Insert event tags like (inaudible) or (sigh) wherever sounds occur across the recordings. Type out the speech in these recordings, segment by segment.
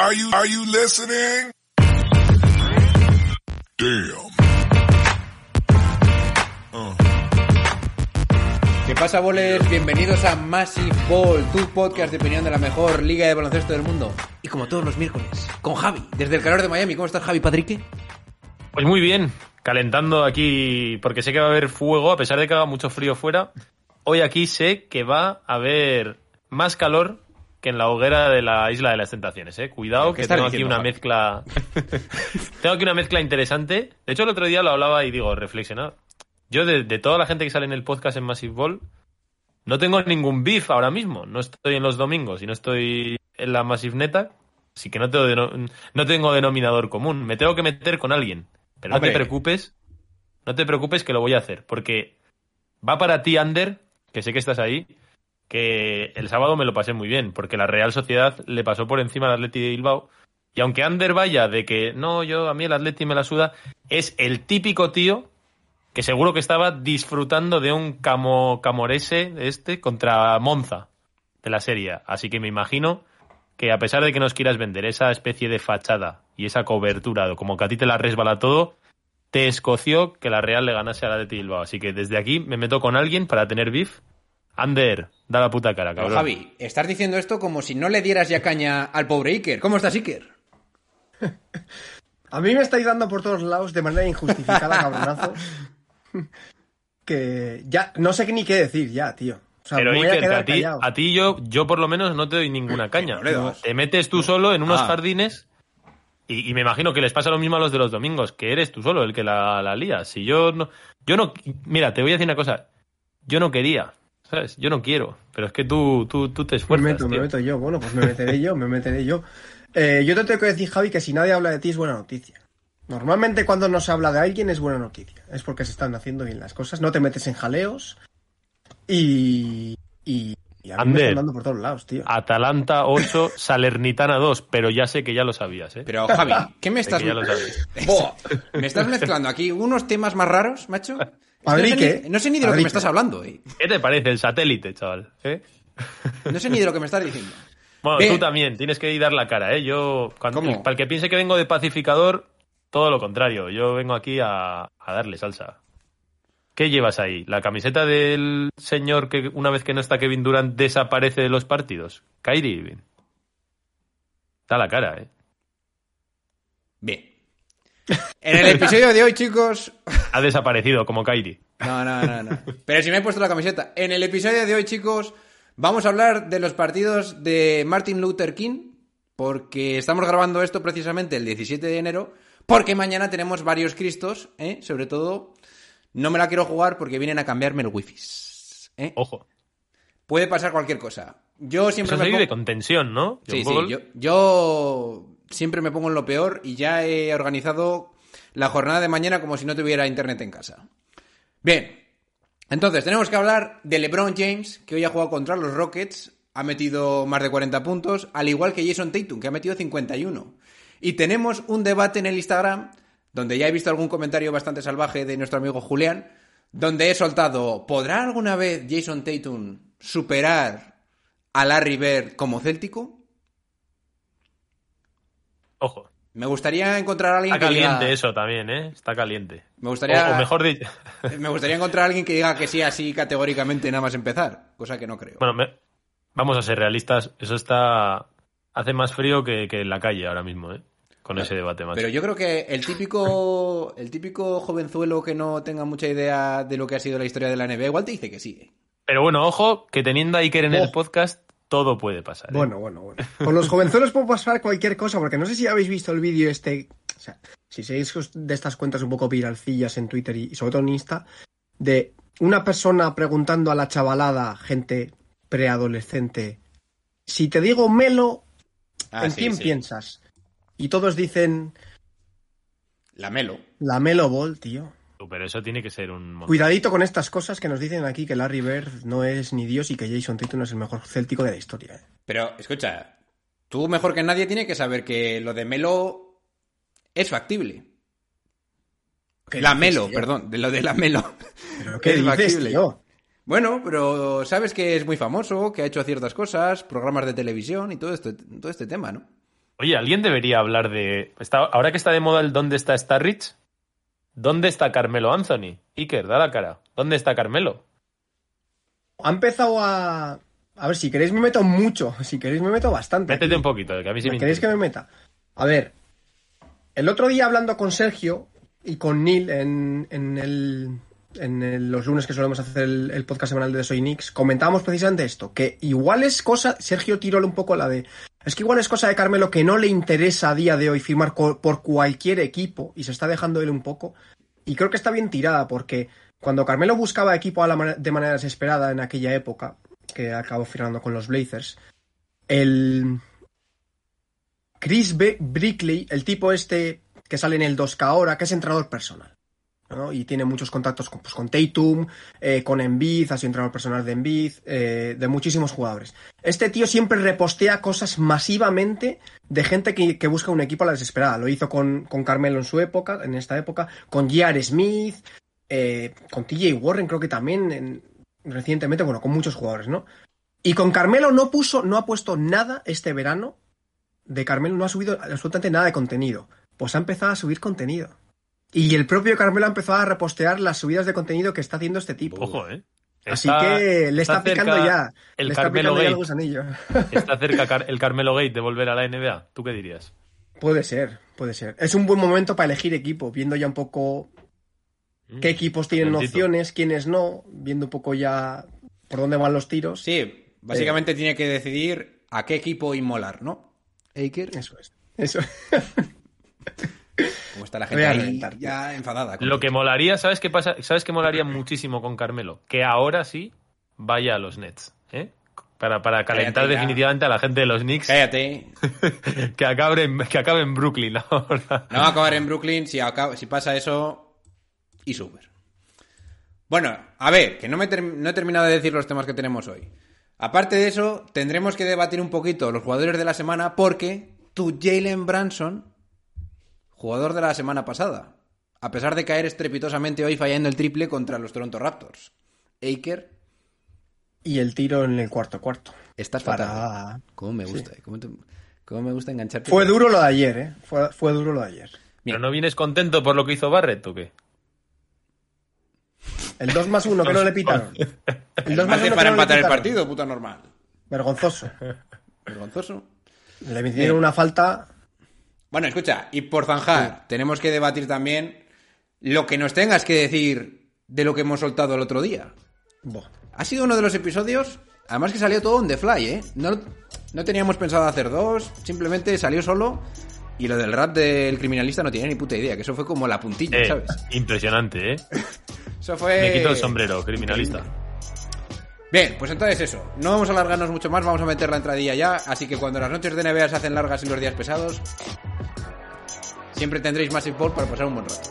Are you are you listening? Damn. ¿Qué pasa, bolers? Bienvenidos a Massive Ball, tu podcast de opinión de la mejor liga de baloncesto del mundo. Y como todos los miércoles, con Javi, desde el calor de Miami. ¿Cómo estás, Javi Patrique? Pues muy bien, calentando aquí porque sé que va a haber fuego, a pesar de que haga mucho frío fuera. Hoy aquí sé que va a haber más calor que en la hoguera de la Isla de las Tentaciones, ¿eh? Cuidado, ¿Qué que tengo aquí una mezcla... (laughs) tengo aquí una mezcla interesante. De hecho, el otro día lo hablaba y digo, reflexionado. Yo, de, de toda la gente que sale en el podcast en Massive Ball, no tengo ningún beef ahora mismo. No estoy en los domingos y no estoy en la Massive Neta. Así que no tengo, no tengo denominador común. Me tengo que meter con alguien. Pero no te preocupes. No te preocupes que lo voy a hacer. Porque va para ti, Ander, que sé que estás ahí, que el sábado me lo pasé muy bien. Porque la Real Sociedad le pasó por encima al Atleti de Bilbao. Y aunque Ander vaya de que no, yo a mí el Atleti me la suda, es el típico tío que seguro que estaba disfrutando de un camo, camorese este contra Monza de la serie. Así que me imagino que a pesar de que nos quieras vender esa especie de fachada y esa cobertura, como que a ti te la resbala todo, te escoció que la Real le ganase al Atleti Bilbao. Así que desde aquí me meto con alguien para tener beef. Ander, da la puta cara, Pero, cabrón. Javi, estás diciendo esto como si no le dieras ya caña al pobre Iker. ¿Cómo estás, Iker? (laughs) A mí me estáis dando por todos lados de manera injustificada, cabronazo. (laughs) Que ya no sé ni qué decir ya, tío. O sea, Pero me voy a Iker, que quedar a ti, a ti yo, yo por lo menos no te doy ninguna caña. Te metes tú solo en unos Ah. jardines y, y me imagino que les pasa lo mismo a los de los domingos, que eres tú solo el que la, la lías. Si yo no, yo no, mira, te voy a decir una cosa. Yo no quería, ¿sabes? Yo no quiero, pero es que tú, tú, tú te Me esfuerzas. meto, me meto yo. Bueno, pues me meteré yo, me meteré yo. Eh, yo te tengo que decir, Javi, que si nadie habla de ti es buena noticia. Normalmente cuando no se habla de alguien es buena noticia. Es porque se están haciendo bien las cosas. No te metes en jaleos. Y... Y... y a mí me Ander. están dando por todos lados, tío. Atalanta 8, (laughs) Salernitana 2, pero ya sé que ya lo sabías, ¿eh? Pero, Javi, ¿qué me (laughs) estás... que ya lo sabes. (laughs) Me estás mezclando aquí unos temas más raros, macho. No sé, ni, no sé ni de lo que me estás hablando, eh. ¿Qué te parece el satélite, chaval? ¿Eh? No sé ni de lo que me estás diciendo. (laughs) Bueno, Bien. tú también, tienes que ir dar la cara, ¿eh? Yo, cuando, ¿Cómo? para el que piense que vengo de pacificador, todo lo contrario. Yo vengo aquí a, a darle salsa. ¿Qué llevas ahí? ¿La camiseta del señor que una vez que no está Kevin Durant desaparece de los partidos? Kyrie Irving. Da la cara, ¿eh? Bien. En el episodio de hoy, chicos... Ha desaparecido como Kyrie. No, no, no, no. Pero si me he puesto la camiseta. En el episodio de hoy, chicos, vamos a hablar de los partidos de Martin Luther King, porque estamos grabando esto precisamente el 17 de enero, porque mañana tenemos varios cristos, ¿eh? Sobre todo, no me la quiero jugar porque vienen a cambiarme el wifi. ¿eh? Ojo. Puede pasar cualquier cosa. Yo siempre Eso se me vive pongo- con tensión, ¿no? Sí, sí, yo siempre me pongo en lo peor y ya he organizado la jornada de mañana como si no tuviera internet en casa. Bien, entonces tenemos que hablar de LeBron James, que hoy ha jugado contra los Rockets, ha metido más de 40 puntos, al igual que Jason Tatum, que ha metido 51. Y tenemos un debate en el Instagram, donde ya he visto algún comentario bastante salvaje de nuestro amigo Julián, donde he soltado, ¿podrá alguna vez Jason Tatum superar a Larry Bird como céltico? Ojo. Me gustaría encontrar a alguien Está que caliente diga... eso también, ¿eh? Está caliente. Me gustaría... O, o mejor dicho... (laughs) Me gustaría encontrar a alguien que diga que sí así categóricamente nada más empezar, cosa que no creo. Bueno, me- vamos a ser realistas. Eso está... Hace más frío que, que en la calle ahora mismo, ¿eh? Con ese debate, macho. Pero yo creo que el típico el típico jovenzuelo que no tenga mucha idea de lo que ha sido la historia de la NBA igual te dice que sí. ¿eh? Pero bueno, ojo, que teniendo a Iker en el podcast, todo puede pasar. ¿eh? Bueno, bueno, bueno. Con los jovenzuelos puede pasar cualquier cosa, porque no sé si habéis visto el vídeo este. O sea, si seguís de estas cuentas un poco viralcillas en Twitter y, y sobre todo en Insta, de una persona preguntando a la chavalada, gente preadolescente, si te digo Melo, Ah, ¿En sí, quién sí. piensas? Y todos dicen La Melo. la Melo Ball, tío. Pero eso tiene que ser un... montón. Cuidadito con estas cosas que nos dicen aquí que Larry Bird no es ni Dios y que Jason Tatum es el mejor céltico de la historia. ¿eh? Pero, escucha, tú mejor que nadie tienes que saber que lo de Melo es factible. ¿Qué La Melo, tío? perdón, de lo de la Melo. ¿Pero qué (laughs) Es dices, factible. tío? Bueno, pero sabes que es muy famoso, que ha hecho ciertas cosas, programas de televisión y todo este, todo este tema, ¿no? Oye, alguien debería hablar de... está- Ahora que está de moda el ¿Dónde está Starrich? ¿Dónde está Carmelo Anthony? Iker, da la cara. ¿Dónde está Carmelo? Ha empezado a... A ver, si queréis me meto mucho. Si queréis me meto bastante. Métete aquí. un poquito, que a mí sí me ¿Queréis que me meta? A ver, el otro día hablando con Sergio y con Neil en, en el- en el- los lunes que solemos hacer el, el podcast semanal de Soy Knicks, comentábamos precisamente esto, que igual es cosa, Sergio tiró un poco la de, es que igual es cosa de Carmelo que no le interesa a día de hoy firmar por cualquier equipo y se está dejando él un poco, y creo que está bien tirada porque cuando Carmelo buscaba equipo a la de manera desesperada en aquella época, que acabó firmando con los Blazers, el, Chris Be- Brickley, el tipo este que sale en el 2K ahora, que es entrenador personal. Y tiene muchos contactos con, pues, con Tatum, eh, con Embiid, ha sido entrenador personal de Embiid, eh, de muchísimos jugadores. Este tío siempre repostea cosas masivamente de gente que, que busca un equipo a la desesperada. Lo hizo con, con Carmelo en su época, en esta época, con J.R. Smith, eh, con TJ Warren creo que también en- recientemente, bueno, con muchos jugadores, ¿no? Y con Carmelo no puso, no ha puesto nada este verano de Carmelo no ha subido absolutamente nada de contenido. Pues ha empezado a subir contenido. Y el propio Carmelo ha empezado a repostear las subidas de contenido que está haciendo este tipo. Ojo, ¿eh? Así Está- que le está, cerca picando ya. El le está Carmelo picando ya el Gate. (laughs) Está cerca el Carmelo Gate de volver a la NBA. ¿Tú qué dirías? Puede ser, puede ser. Es un buen momento para elegir equipo, viendo ya un poco Mm, qué equipos tienen opciones, quiénes no, viendo un poco ya por dónde van los tiros. Sí, básicamente tiene que decidir a qué equipo inmolar, ¿no? Eiker, Eso es. Eso. (laughs) como está la gente ahí ya enfadada. Lo que molaría, ¿sabes qué pasa? ¿Sabes qué molaría muchísimo con Carmelo? Que ahora sí vaya a los Nets, ¿eh? Para, para calentar Cállate ya. definitivamente a la gente de los Knicks Cállate. (laughs) que acabe en, que acabe en Brooklyn ahora. No va a acabar en Brooklyn si, acaba- si pasa eso y super. Bueno, a ver, que no, me ter- no he terminado de decir los temas que tenemos hoy. Aparte de eso, tendremos que debatir un poquito los jugadores de la semana porque tu Jalen Branson, jugador de la semana pasada, a pesar de caer estrepitosamente hoy fallando el triple contra los Toronto Raptors. Aker, Y el tiro en el cuarto cuarto. estás Para- fatal. ¿eh? ¿Cómo me gusta? ¿Cómo, te- cómo me gusta engancharte? Fue duro lo de ayer, ¿eh? Fue, fue duro lo de ayer. ¿Pero no vienes contento por lo que hizo Barrett o qué? El 2 más 1 que no le pitaron. (laughs) El 2 más Hace 1 para que no empatar el partido, puta normal. Vergonzoso. Vergonzoso. Le metieron una falta. Bueno, escucha, y por zanjar, tenemos que debatir también lo que nos tengas que decir de lo que hemos soltado el otro día. Buah. Ha sido uno de los episodios, además que salió todo on the fly, ¿eh? No, no teníamos pensado hacer dos, simplemente salió solo. Y lo del rap del criminalista no tiene ni puta idea, que eso fue como la puntilla, Eh, ¿sabes? impresionante, ¿eh? (laughs) Eso fue... Me quito el sombrero, criminalista. Bien, pues entonces eso. No vamos a alargarnos mucho más, vamos a meter la entradilla ya. Así que cuando las noches de NBA se hacen largas y los días pesados, siempre tendréis Massive Ball para pasar un buen rato.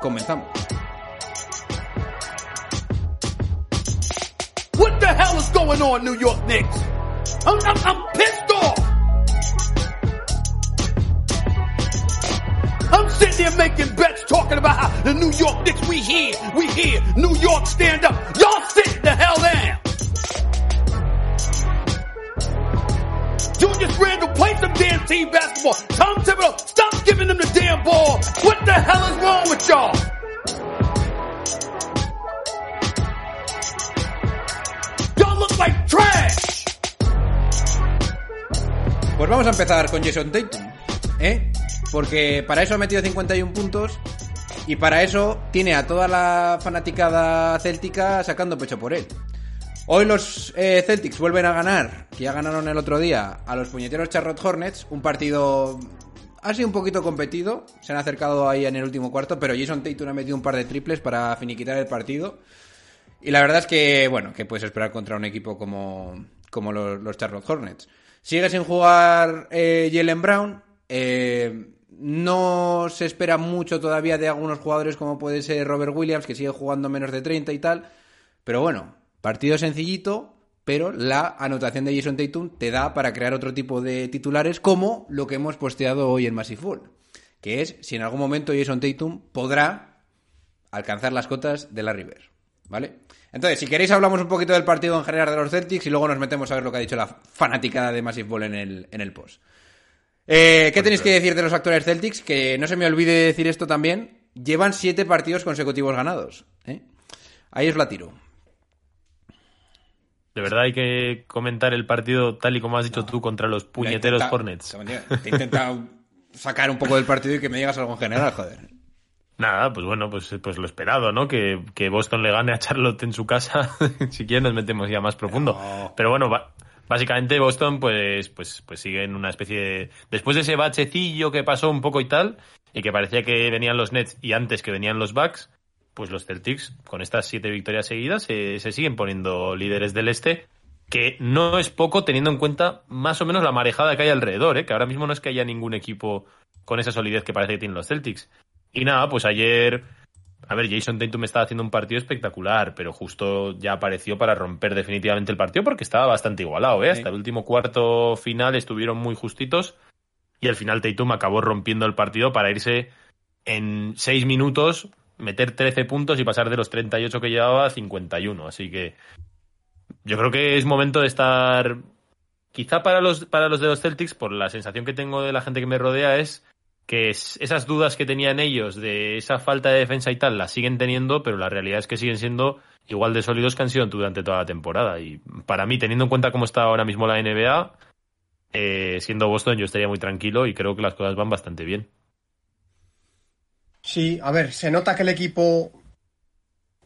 Comenzamos. What the hell is going on, New York Knicks? I'm, I'm, I'm pissed off. I'm sitting there making bets, talking about how the New York Knicks, we here, we here, New York stand up. Y'all sit the hell down. Play some team basketball. Stop giving them the damn ball. What the hell is wrong with y'all? Y'all look like trash. Pues vamos a empezar con Jason Tatum, ¿eh? Porque para eso ha metido 51 puntos y para eso tiene a toda la fanaticada céltica sacando pecho por él. Hoy los eh, Celtics vuelven a ganar, que ya ganaron el otro día, a los puñeteros Charlotte Hornets, un partido ha sido un poquito competido, se han acercado ahí en el último cuarto, pero Jason Tatum ha metido un par de triples para finiquitar el partido. Y la verdad es que, bueno, que puedes esperar contra un equipo como, como los, Charlotte Hornets. Sigue sin jugar eh, Jalen Brown. eh, no se espera mucho todavía de algunos jugadores como puede ser Robert Williams, que sigue jugando menos de 30 y tal. Pero bueno, partido sencillito, pero la anotación de Jason Tatum te da para crear otro tipo de titulares como lo que hemos posteado hoy en Massive Full, que es si en algún momento Jason Tatum podrá alcanzar las cotas de la River, ¿vale? Entonces, si queréis hablamos un poquito del partido en general de los Celtics y luego nos metemos a ver lo que ha dicho la fanaticada de Massive Ball en el, en el post. Eh, ¿Qué tenéis que decir de los actuales Celtics? Que no se me olvide decir esto también. Llevan siete partidos consecutivos ganados. ¿eh? Ahí os la tiro. De verdad hay que comentar el partido tal y como has dicho tú contra los puñeteros intentado- Hornets. Te he intentado sacar un poco del partido y que me digas algo en general, joder. Nada, pues bueno, pues, pues lo esperado, ¿no? Que, que Boston le gane a Charlotte en su casa. (laughs) si quieren nos metemos ya más profundo. No. Pero bueno, básicamente Boston pues, pues, pues sigue en una especie de... Después de ese bachecillo que pasó un poco y tal, y que parecía que venían los Nets y antes que venían los Bucks, pues los Celtics, con estas siete victorias seguidas, se, se siguen poniendo líderes del este, que no es poco teniendo en cuenta más o menos la marejada que hay alrededor, ¿eh? que ahora mismo no es que haya ningún equipo con esa solidez que parece que tienen los Celtics. Y nada, pues ayer, a ver, Jason Tatum estaba haciendo un partido espectacular, pero justo ya apareció para romper definitivamente el partido porque estaba bastante igualado, ¿eh? Hasta el último cuarto final estuvieron muy justitos y al final Tatum acabó rompiendo el partido para irse en seis minutos, meter 13 puntos y pasar de los 38 que llevaba a 51. Así que yo creo que es momento de estar. Quizá para los, para los de los Celtics, por la sensación que tengo de la gente que me rodea, es que es- esas dudas que tenían ellos de esa falta de defensa y tal, las siguen teniendo, pero la realidad es que siguen siendo igual de sólidos que han sido durante toda la temporada. Y para mí, teniendo en cuenta cómo está ahora mismo la NBA, eh, siendo Boston, yo estaría muy tranquilo y creo que las cosas van bastante bien. Sí, a ver, se nota que el equipo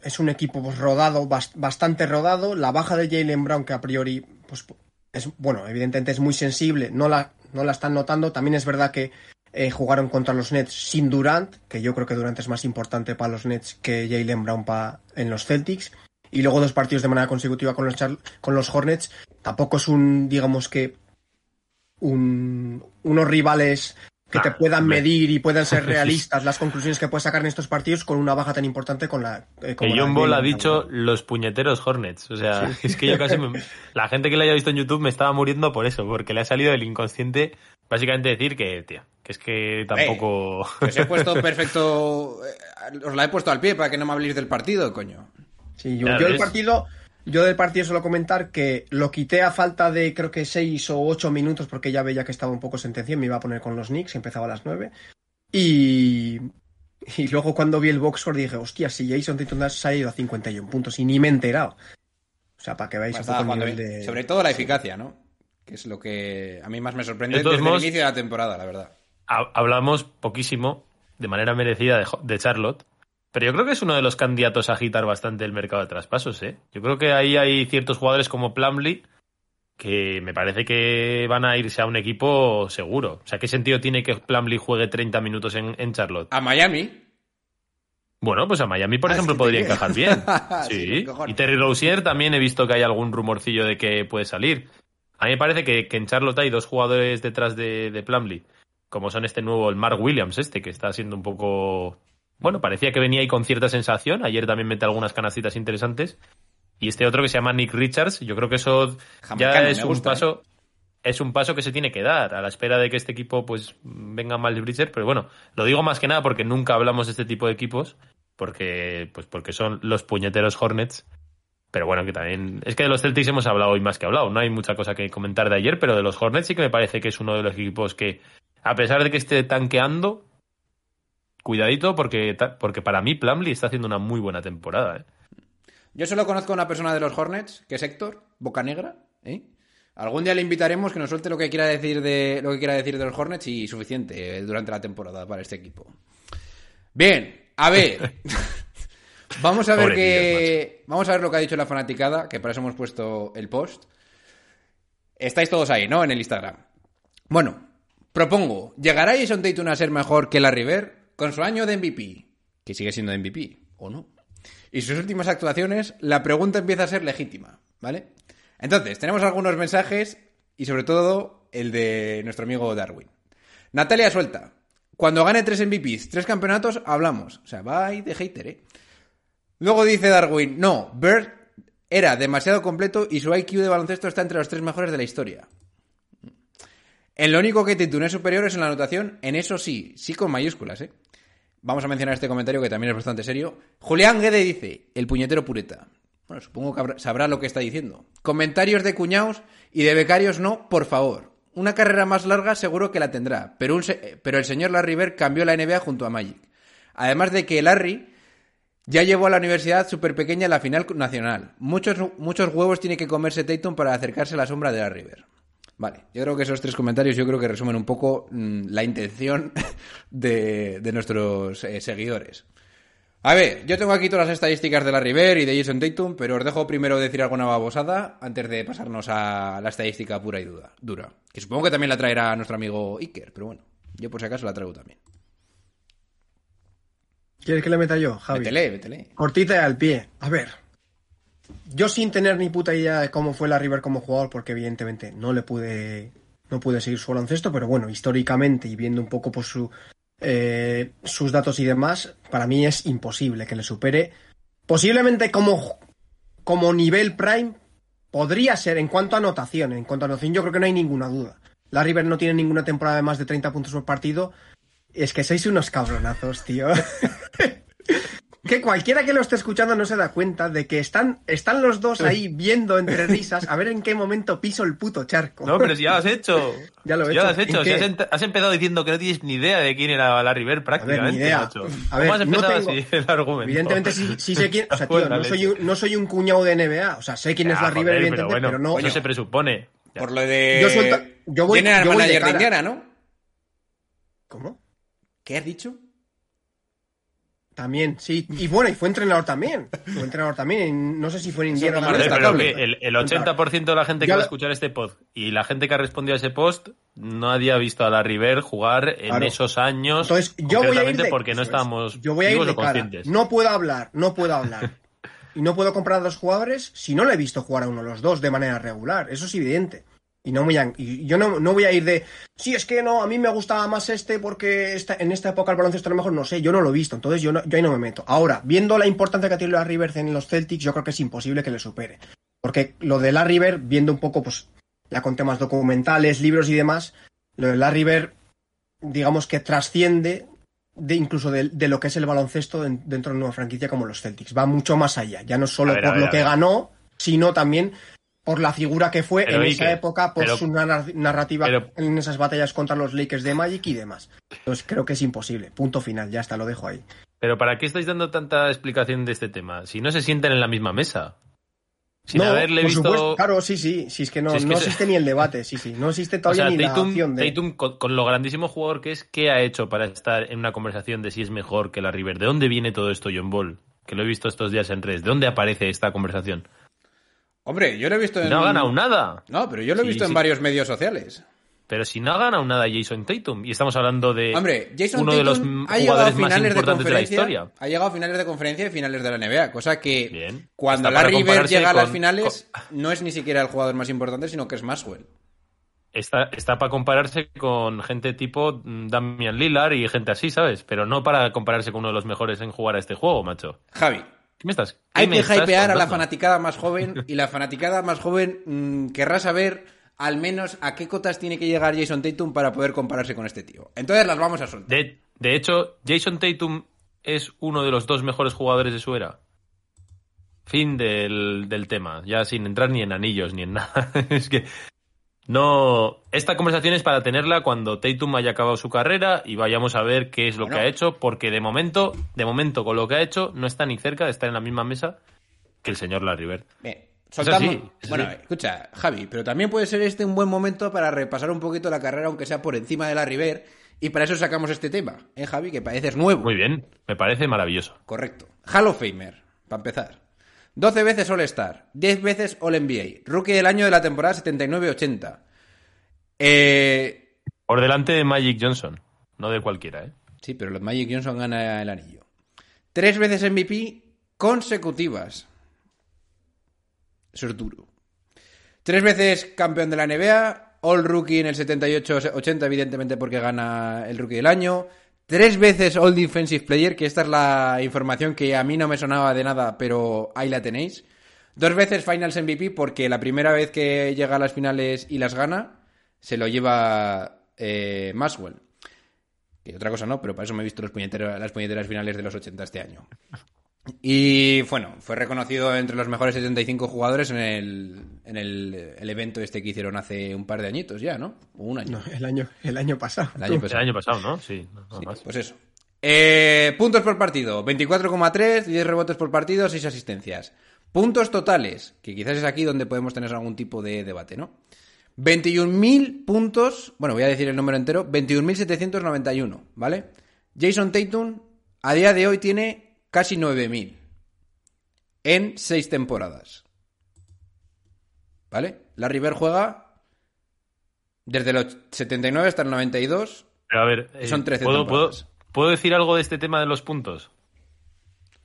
es un equipo pues, rodado, bas- bastante rodado. La baja de Jalen Brown, que a priori, pues es bueno, evidentemente es muy sensible, no la, no la están notando. También es verdad que eh, jugaron contra los Nets sin Durant, que yo creo que Durant es más importante para los Nets que Jalen Brown pa- en los Celtics. Y luego dos partidos de manera consecutiva con los, con los Hornets. Tampoco es un, digamos que, un, unos rivales que te puedan hombre. medir y puedan ser (laughs) realistas las conclusiones que puedes sacar en estos partidos con una baja tan importante con la eh, como Que John Ball ha dicho los puñeteros Hornets. O sea, es que yo casi me- (laughs) La gente que lo haya visto en YouTube me estaba muriendo por eso, porque le ha salido del inconsciente básicamente decir que, tío, que es que tampoco... Os he puesto (laughs) perfecto. eh, Os la he puesto al pie para que no me habléis del partido, coño. Sí, yo, ves. partido yo del partido suelo comentar que lo quité a falta de creo que 6 o 8 minutos porque ya veía que estaba un poco sentencia y me iba a poner con los Knicks, empezaba a las 9. Y y luego cuando vi el box score dije, hostia, si Jason Tatum se ha ido a 51 puntos y ni me he enterado. O sea, para que veáis un poco el nivel de... Sobre todo la eficacia, ¿no? Que es lo que a mí más me sorprende desde modos- el inicio de la temporada, la verdad. Ha- Hablamos poquísimo, de manera merecida, de Charlotte. Pero yo creo que es uno de los candidatos a agitar bastante el mercado de traspasos, ¿eh? Yo creo que ahí hay ciertos jugadores como Plumlee que me parece que van a irse a un equipo seguro. O sea, ¿qué sentido tiene que Plumlee juegue 30 minutos en, en Charlotte? A Miami. Bueno, pues a Miami, por Ah, ejemplo, sí, podría encajar bien. (laughs) Sí, y Terry Rozier también he visto que hay algún rumorcillo de que puede salir. A mí me parece que, que en Charlotte hay dos jugadores detrás de, de Plumlee, como son este nuevo, el Mark Williams, este, que está siendo un poco... Bueno, parecía que venía ahí con cierta sensación. Ayer también mete algunas canastitas interesantes. Y este otro que se llama Nick Richards, yo creo que eso Jamaicano, ya es un gusta, ¿eh? paso... Es un paso que se tiene que dar a la espera de que este equipo pues venga Miles Bridges, pero bueno, lo digo más que nada porque nunca hablamos de este tipo de equipos, porque pues porque son los puñeteros Hornets. Pero bueno, que también es que de los Celtics hemos hablado hoy más que hablado, no hay mucha cosa que comentar de ayer, pero de los Hornets sí que me parece que es uno de los equipos que a pesar de que esté tanqueando cuidadito porque porque para mí Plumlee está haciendo una muy buena temporada, ¿eh? Yo solo conozco a una persona de los Hornets, que es Héctor, Boca Negra. ¿eh? Algún día le invitaremos que nos suelte lo que quiera decir de lo que quiera decir de los Hornets y suficiente eh, durante la temporada para este equipo. Bien, a ver. (laughs) vamos a ver que vamos a ver lo que ha dicho la fanaticada, que para eso hemos puesto el post. Estáis todos ahí, ¿no? En el Instagram. Bueno, propongo, ¿llegará Jason Tatum a ser mejor que la River con su año de MVP? Que sigue siendo MVP, ¿o no? Y sus últimas actuaciones, la pregunta empieza a ser legítima, ¿vale? Entonces, tenemos algunos mensajes Y sobre todo el de nuestro amigo Darwin. Natalia suelta. Cuando gane tres MVPs, tres campeonatos, hablamos. O sea, ahí de hater, ¿eh? Luego dice Darwin, no, Bird era demasiado completo y su IQ de baloncesto está entre los tres mejores de la historia. En lo único que es superior es en la anotación, en eso sí, sí con mayúsculas, ¿eh? Vamos a mencionar este comentario que también es bastante serio. Julián Guede dice, el puñetero pureta. Bueno, supongo que sabrá lo que está diciendo. Comentarios de cuñados y de becarios no, por favor. Una carrera más larga seguro que la tendrá, pero, el señor Larry Bird cambió la NBA junto a Magic. Además de que Larry ya llevó a la universidad súper pequeña la final nacional. Muchos, muchos huevos tiene que comerse Tatum para acercarse a la sombra de Larry Bird. Vale, yo creo que esos tres comentarios yo creo que resumen un poco mm, la intención (laughs) de, de nuestros eh, seguidores. A ver, yo tengo aquí todas las estadísticas de la River y de Jason Tatum, pero os dejo primero decir alguna babosada antes de pasarnos a la estadística pura y duda, dura. Que supongo que también la traerá nuestro amigo Iker, pero bueno, yo por si acaso la traigo también. ¿Quieres que le meta yo, Javi? Métele, métele. Cortita y al pie. A ver. Yo sin tener ni puta idea de cómo fue la River como jugador, porque evidentemente no le pude. No pude seguir su baloncesto, pero bueno, históricamente y viendo un poco por su, eh, sus datos y demás, para mí es imposible que le supere. Posiblemente como, como nivel prime, podría ser en cuanto a anotación. En cuanto a anotación, yo creo que no hay ninguna duda. La River no tiene ninguna temporada de más de 30 puntos por partido. Es que sois unos cabronazos, tío. (laughs) que cualquiera que lo esté escuchando no se da cuenta de que están, están los dos ahí (laughs) viendo entre risas a ver en qué momento piso el puto charco. No, pero si ya lo has hecho. (laughs) Ya lo he Si hecho. lo has hecho. ¿En Si has, ent- has empezado diciendo que no tienes ni idea de quién era Larry Bird prácticamente. idea. macho. A ver, ¿Cómo has no empezado tengo- así el argumento? Evidentemente sí, sí sé quién. (laughs) O sea, tío, no soy, un, no soy un cuñado de NBA. O sea, sé quién es Ya, la River, pero evidentemente, bueno, pero, no. Eso se presupone. Ya. Por lo de... Yo suelto- yo voy- yo voy de manager de, cara. Indiana, ¿no? ¿Cómo? ¿Qué has dicho? También, sí. Y bueno, y fue entrenador también. Fue entrenador también. y No sé si fue en Indiana. Joder, pero que el, el 80% de la gente que Ya va a escuchar este post y la gente que ha respondido a ese post no había visto a la River jugar en Claro. esos años Entonces, yo voy a ir concretamente de, porque no estábamos yo voy a ir de cara. No puedo hablar, no puedo hablar. (laughs) y no puedo comprar a dos jugadores si no le he visto jugar a uno de los dos de manera regular. Eso es evidente. Y no voy a, y yo no, no voy a ir de, sí, es que no, a mí me gustaba más este porque esta- en esta época el baloncesto era mejor, no sé, yo no lo he visto, entonces yo, no, yo ahí no me meto. Ahora, viendo la importancia que tiene la River en los Celtics, yo creo que es imposible que le supere. Porque lo de la River, viendo un poco, pues, ya con temas documentales, libros y demás, lo de la River, digamos que trasciende de incluso de, de lo que es el baloncesto en- dentro de una franquicia como los Celtics. Va mucho más allá, ya no solo A ver, a por ver, lo a que ganó, sino también por la figura que fue Pero, en esa época, por pero- su nar- narrativa pero- en esas batallas contra los Lakers de Magic y demás. Entonces creo que es imposible. Punto final, ya está, lo dejo ahí. Pero ¿para qué estáis dando tanta explicación de este tema? Si no se sienten en la misma mesa. Sin no, haberle por visto... supuesto, claro, sí, sí, sí, es que no, Si es que no se- existe ni el debate, sí, sí, no existe O todavía sea, ni la Tatum, opción de... Tatum, con, con lo grandísimo jugador que es, ¿qué ha hecho para estar en una conversación de si es mejor que la River? ¿De dónde viene todo esto, John Ball? Que lo he visto estos días en redes. ¿De dónde aparece esta conversación? Hombre, yo lo he visto en... No ha ganado nada. No, pero yo lo he Sí, visto en varios medios sociales. Pero si no ha ganado nada Jason Tatum. Y estamos hablando de Hombre, Jason uno de los Tatum ha llegado a jugadores más finales de importantes de, la historia. ha llegado a finales de conferencia y finales de la NBA, cosa que Bien. cuando Está para la River compararse llega a las con- finales (laughs) no es ni siquiera el jugador más importante, sino que es Maxwell. Está, está para compararse con gente tipo mm, Damian Lillard y gente así, ¿sabes? Pero no para compararse con uno de los mejores en jugar a este juego, macho. Javi, ¿Qué me estás? qué hay me que estás hypear a la fanaticada más joven (laughs) y la fanaticada más joven mm, querrá saber al menos a qué cotas tiene que llegar Jason Tatum para poder compararse con este tío. Entonces las vamos a soltar. De, de hecho, Jason Tatum es uno de los dos mejores jugadores de su era. Fin del, del tema, ya sin entrar ni en anillos ni en nada. (laughs) es que no. Esta conversación es para tenerla cuando Tatum haya acabado su carrera y vayamos a ver qué es lo Bueno. que ha hecho, porque de momento, de momento, con lo que ha hecho, no está ni cerca de estar en la misma mesa que el señor Larry Bird. Bien, soltamos. así, es bueno, así. escucha, Javi, pero también puede ser este un buen momento para repasar un poquito la carrera, aunque sea por encima de la River, y para eso sacamos este tema, ¿eh, Javi? Que pareces nuevo. Muy bien, me parece maravilloso. Correcto. Hall of Famer, para empezar. 12 veces All-Star, 10 veces All-NBA, Rookie del año de la temporada 79-80. Eh, Por delante de Magic Johnson, no de cualquiera, ¿eh? sí, pero los Magic Johnson gana el anillo. Tres veces MVP consecutivas. Eso es duro. Tres veces campeón de la NBA, All Rookie en el 78-80, evidentemente porque gana el Rookie del año. Tres veces All Defensive Player, que esta es la información que a mí no me sonaba de nada, pero ahí la tenéis. Dos veces Finals MVP porque la primera vez que llega a las finales y las gana, se lo lleva eh, Maxwell. Y otra cosa no, pero para eso me he visto los las puñeteras finales de los 80 este año. Y bueno, fue reconocido entre los mejores 75 jugadores en el, en el, el evento este que hicieron hace un par de añitos ya, ¿no? O un año. No, el año, el año pasado. El año El pasado. año pasado, ¿no? Sí, no, nada Sí, más. pues eso. Eh, puntos por partido, 24,3, 10 rebotes por partido, 6 asistencias. Puntos totales, que quizás es aquí donde podemos tener algún tipo de debate, ¿no? 21.000 puntos, bueno, voy a decir el número entero, 21.791, ¿vale? Jason Tatum a día de hoy tiene casi 9.000 en 6 temporadas. ¿Vale? Larry Bird juega desde los 79 hasta el 92 Pero a ver, eh, Son 13 ¿puedo, puedo, temporadas. ¿puedo decir algo de este tema de los puntos?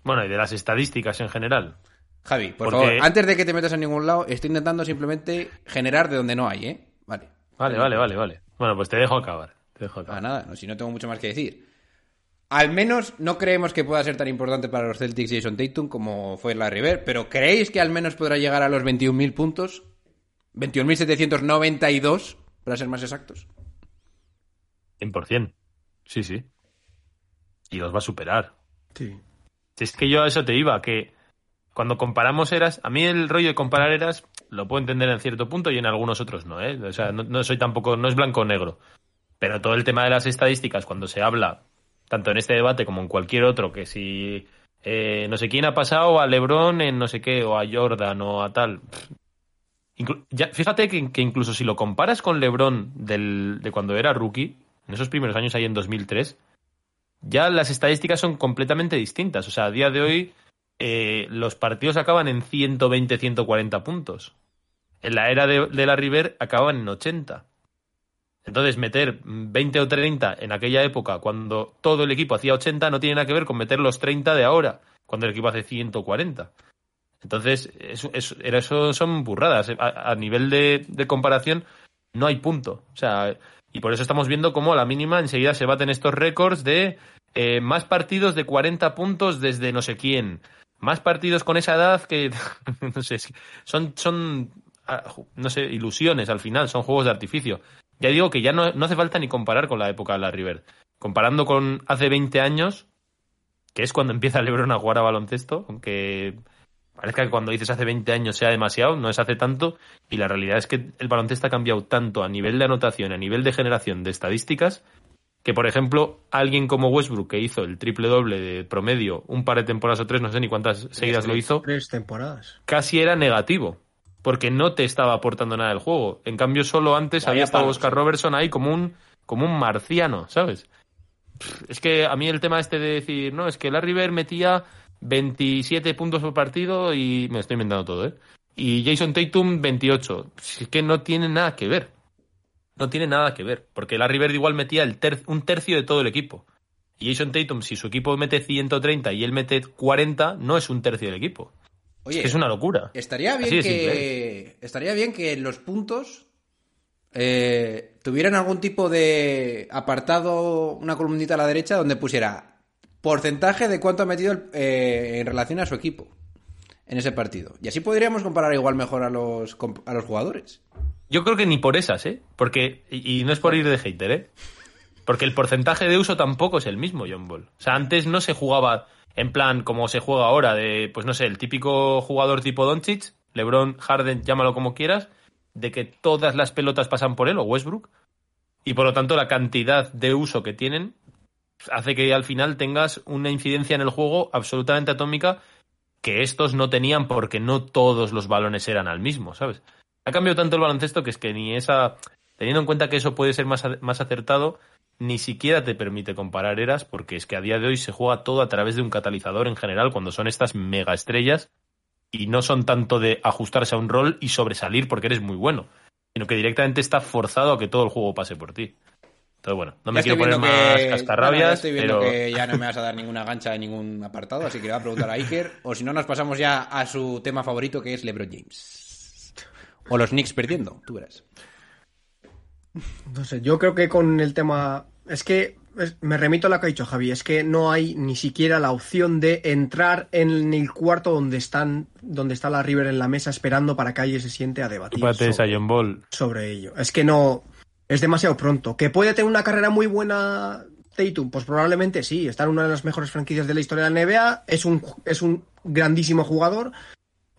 Bueno, y de las estadísticas en general. Javi, por Porque- favor, antes de que te metas en ningún lado, estoy intentando simplemente generar de donde no hay, ¿eh? Vale. Vale, vale, vale, vale. Bueno, pues te dejo acabar. Te dejo Ah, acabar. nada, no, si no tengo mucho más que decir. Al menos no creemos que pueda ser tan importante para los Celtics Jason Tatum como fue la River, pero ¿creéis que al menos podrá llegar a los 21.000 puntos? 21.792, para ser más exactos. 100%. Sí, sí. Y los va a superar. Sí. Si es que yo a eso te iba, que cuando comparamos eras, a mí el rollo de comparar eras lo puedo entender en cierto punto y en algunos otros no, ¿eh? O sea, no, no soy tampoco, no es blanco o negro. Pero todo el tema de las estadísticas, cuando se habla, tanto en este debate como en cualquier otro, que si eh, no sé quién ha pasado a LeBron en no sé qué, o a Jordan o a tal. ya, fíjate que, incluso si lo comparas con LeBron del, de cuando era rookie, en esos primeros años ahí en 2003, ya las estadísticas son completamente distintas. O sea, a día de hoy eh, los partidos acaban en 120, 140 puntos. En la era de, de la River acababan en 80. Entonces, meter 20 o 30 en aquella época, cuando todo el equipo hacía 80, no tiene nada que ver con meter los 30 de ahora, cuando el equipo hace 140. Entonces, eso, eso, son burradas. A, nivel de, comparación, no hay punto. O sea, y por eso estamos viendo cómo a la mínima enseguida se baten estos récords de eh, más partidos de 40 puntos desde no sé quién. Más partidos con esa edad que, (laughs) no sé, son, son, ah, no sé, ilusiones al final, son juegos de artificio. Ya digo que ya no, no hace falta ni comparar con la época de la River. Comparando con hace 20 años, que es cuando empieza LeBron a jugar a baloncesto, aunque parezca que cuando dices hace 20 años sea demasiado, no es hace tanto, y la realidad es que el baloncesto ha cambiado tanto a nivel de anotación, a nivel de generación de estadísticas, que por ejemplo, alguien como Westbrook, que hizo el triple doble de promedio un par de temporadas o tres, no sé ni cuántas seguidas lo hizo, Tres temporadas. casi era negativo, porque no te estaba aportando nada el juego. En cambio, solo antes Vaya había estado palos. Oscar Robertson ahí como un, como un marciano, ¿sabes? Es que a mí el tema este de decir, no, es que Larry Bird metía 27 puntos por partido y me estoy inventando todo, ¿eh? Y Jason Tatum 28. Es que no tiene nada que ver. No tiene nada que ver, porque Larry Bird igual metía el ter- un tercio de todo el equipo. Y Jason Tatum, si su equipo mete 130 y él mete 40, no es un tercio del equipo. Oye, Es que es una locura. estaría bien que estaría bien que en los puntos eh, tuvieran algún tipo de apartado, una columnita a la derecha donde pusiera porcentaje de cuánto ha metido el- eh, en relación a su equipo en ese partido. Y así podríamos comparar igual mejor a los, a los jugadores. Yo creo que ni por esas, ¿eh? Porque, y y no es por ir de hater, ¿eh? Porque el porcentaje de uso tampoco es el mismo, John Ball. O sea, antes no se jugaba en plan como se juega ahora, de, pues no sé, el típico jugador tipo Doncic, LeBron, Harden, llámalo como quieras, de que todas las pelotas pasan por él, o Westbrook, y por lo tanto la cantidad de uso que tienen hace que al final tengas una incidencia en el juego absolutamente atómica que estos no tenían porque no todos los balones eran al mismo, ¿sabes? Ha cambiado tanto el baloncesto que es que ni esa. Teniendo en cuenta que eso puede ser más, más acertado, ni siquiera te permite comparar eras, porque es que a día de hoy se juega todo a través de un catalizador en general, cuando son estas mega estrellas, y no son tanto de ajustarse a un rol y sobresalir porque eres muy bueno, sino que directamente está forzado a que todo el juego pase por ti. Entonces, bueno, no me Ya quiero poner más que- cascarrabias, estoy viendo pero. que ya no me vas a dar ninguna gancha en ningún apartado, así que le voy a preguntar a Iker. O si no, nos pasamos ya a su tema favorito, que es LeBron James. O los Knicks perdiendo, tú verás. No sé, yo creo que con el tema. Es que me remito a lo que ha dicho Javi, es que no hay ni siquiera la opción de entrar en el cuarto donde están, donde está la River en la mesa esperando para que alguien se siente a debatir esa sobre, John Ball. sobre ello. Es que no. Es demasiado pronto. ¿Que puede tener una carrera muy buena Tatum? Pues probablemente sí. Está en una de las mejores franquicias de la historia de la NBA. Es un, es un grandísimo jugador.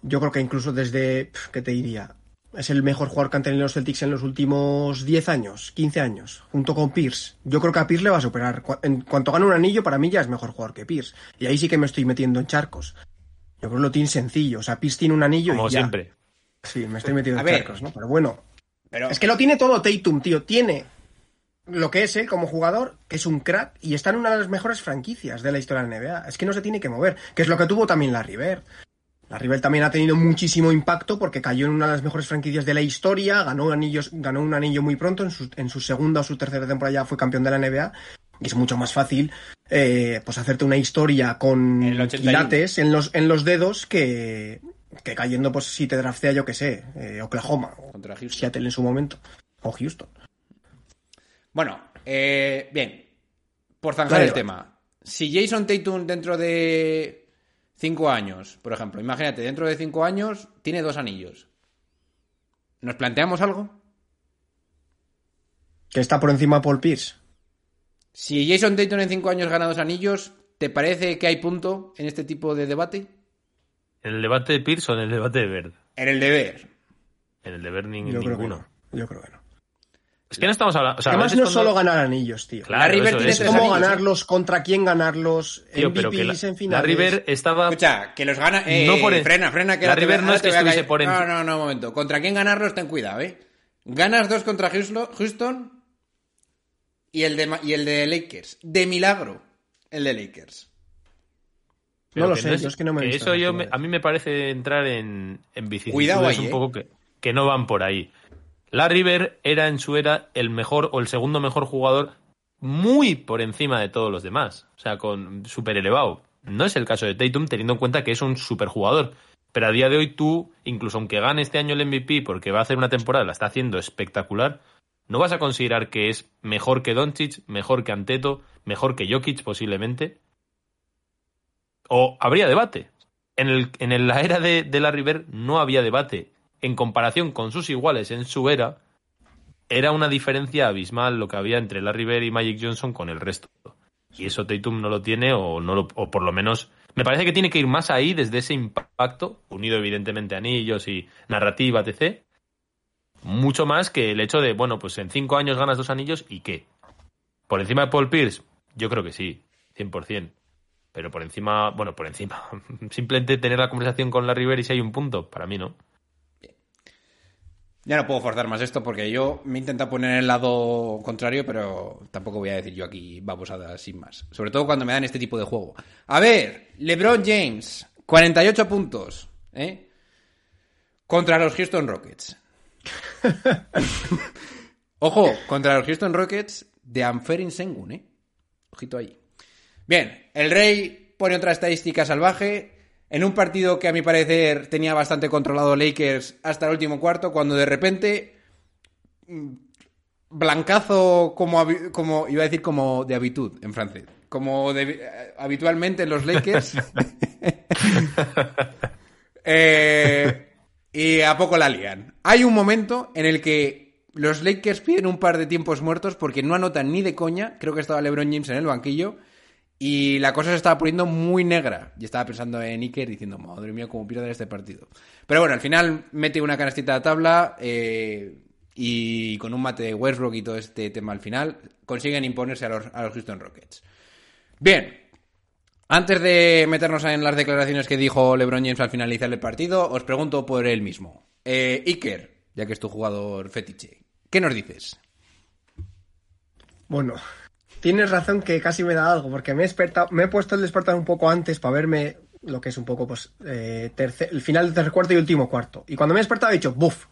Yo creo que incluso desde. ¿Qué te diría? Es el mejor jugador que han tenido los Celtics en los últimos 10 años, 15 años, junto con Pierce. Yo creo que a Pierce le va a superar. En cuanto gane un anillo, para mí ya es mejor jugador que Pierce. Y ahí sí que me estoy metiendo en charcos. Yo creo que lo tiene sencillo. O sea, Pierce tiene un anillo Como y ya. siempre. Sí, me estoy metiendo A en ver. charcos, ¿no? Pero bueno, Pero es que lo tiene todo Tatum, tío. Tiene lo que es él como jugador, que es un crack, y está en una de las mejores franquicias de la historia de la NBA. Es que no se tiene que mover, que es lo que tuvo también la River. La River también ha tenido muchísimo impacto porque cayó en una de las mejores franquicias de la historia, ganó, anillos, ganó un anillo muy pronto, en su, en su segunda o su tercera temporada ya fue campeón de la NBA. Y es mucho más fácil eh, pues hacerte una historia con En el 81. quilates en los, en los dedos que, que cayendo, pues si te draftea, yo que sé, eh, Oklahoma o contra Houston. Seattle en su momento. O Houston. Bueno, eh, bien. Por zanjar el tema. Si Jason Tatum dentro de cinco años, por ejemplo, imagínate, dentro de cinco años tiene dos anillos. ¿Nos planteamos algo? Que está por encima de Paul Pierce. Si Jason Tatum en cinco años gana dos anillos, ¿te parece que hay punto en este tipo de debate? ¿En el debate de Pierce o en el debate de Bird? En el deber. En el de Bird ni- Yo creo que ninguno. no. Yo creo que no. Es que no estamos hablando. O sea, a Además, no es cuando- solo ganar anillos, tío. Claro, La River eso tiene es, es tres cómo anillos, ganarlos, contra quién ganarlos, Tío, pero que la, MVPs en la finales. River estaba. Escucha, que los gana. Eh, No por en- frena, frena, que la ahora te voy a- River no es que estuviese por No, encima. no, no, un momento. ¿Contra quién ganarlos? Ten cuidado, ¿eh? Ganas dos contra Houston, y, el de, y el de Lakers. De milagro, el de Lakers. pero No lo sé, yo es que no me he que Eso yo me- a mí me parece entrar en, en Cuidado ahí, un eh. poco que, que no van por ahí. La River era en su era el mejor o el segundo mejor jugador muy por encima de todos los demás. O sea, con súper elevado. No es el caso de Tatum teniendo en cuenta que es un super jugador. Pero a día de hoy tú, incluso aunque gane este año el MVP porque va a hacer una temporada, la está haciendo espectacular, no vas a considerar que es mejor que Doncic, mejor que Anteto, mejor que Jokic posiblemente. O habría debate. En, el, en la era de, de la River no había debate. En comparación con sus iguales en su era, era una diferencia abismal lo que había entre la River y Magic Johnson con el resto. Y eso Tatum no lo tiene, o, no lo- o por lo menos. Me parece que tiene que ir más ahí desde ese impacto, unido evidentemente a anillos y narrativa, etc. Mucho más que el hecho de, bueno, pues en cinco años ganas dos anillos y qué. ¿Por encima de Paul Pierce? Yo creo que sí, 100%. Pero por encima, bueno, por encima. (laughs) Simplemente tener la conversación con la River y si hay un punto, para mí no. Ya no puedo forzar más esto porque yo me intento poner en el lado contrario, pero tampoco voy a decir yo aquí babosadas sin más. Sobre todo cuando me dan este tipo de juego. A ver, LeBron James, 48 puntos, ¿eh? Contra los Houston Rockets. (laughs) Ojo, contra los Houston Rockets de Amferin Sengun, ¿eh? Ojito ahí. Bien, el Rey pone otra estadística salvaje en un partido que a mi parecer tenía bastante controlado Lakers hasta el último cuarto, cuando de repente mm, blancazo como, como iba a decir como de habitud en francés, como de- eh, habitualmente en los Lakers. (laughs) Eh, y a poco la lían. Hay un momento en el que los Lakers piden un par de tiempos muertos porque no anotan ni de coña. Creo que estaba LeBron James en el banquillo. Y la cosa se estaba poniendo muy negra. Y estaba pensando en Iker diciendo, madre mía, cómo pierden este partido. Pero bueno, al final mete una canastita a tabla eh, y con un mate de Westbrook y todo este tema al final consiguen imponerse a los, a los Houston Rockets. Bien, antes de meternos en las declaraciones que dijo LeBron James al finalizar el partido, os pregunto por él mismo. Eh, Iker, ya que es tu jugador fetiche, ¿qué nos dices? Bueno, tienes razón que casi me da algo, porque me he, despertado, me he puesto el despertar un poco antes para verme lo que es un poco pues eh, tercer- el final del tercer cuarto y último cuarto. Y cuando me he despertado he dicho, ¡buf!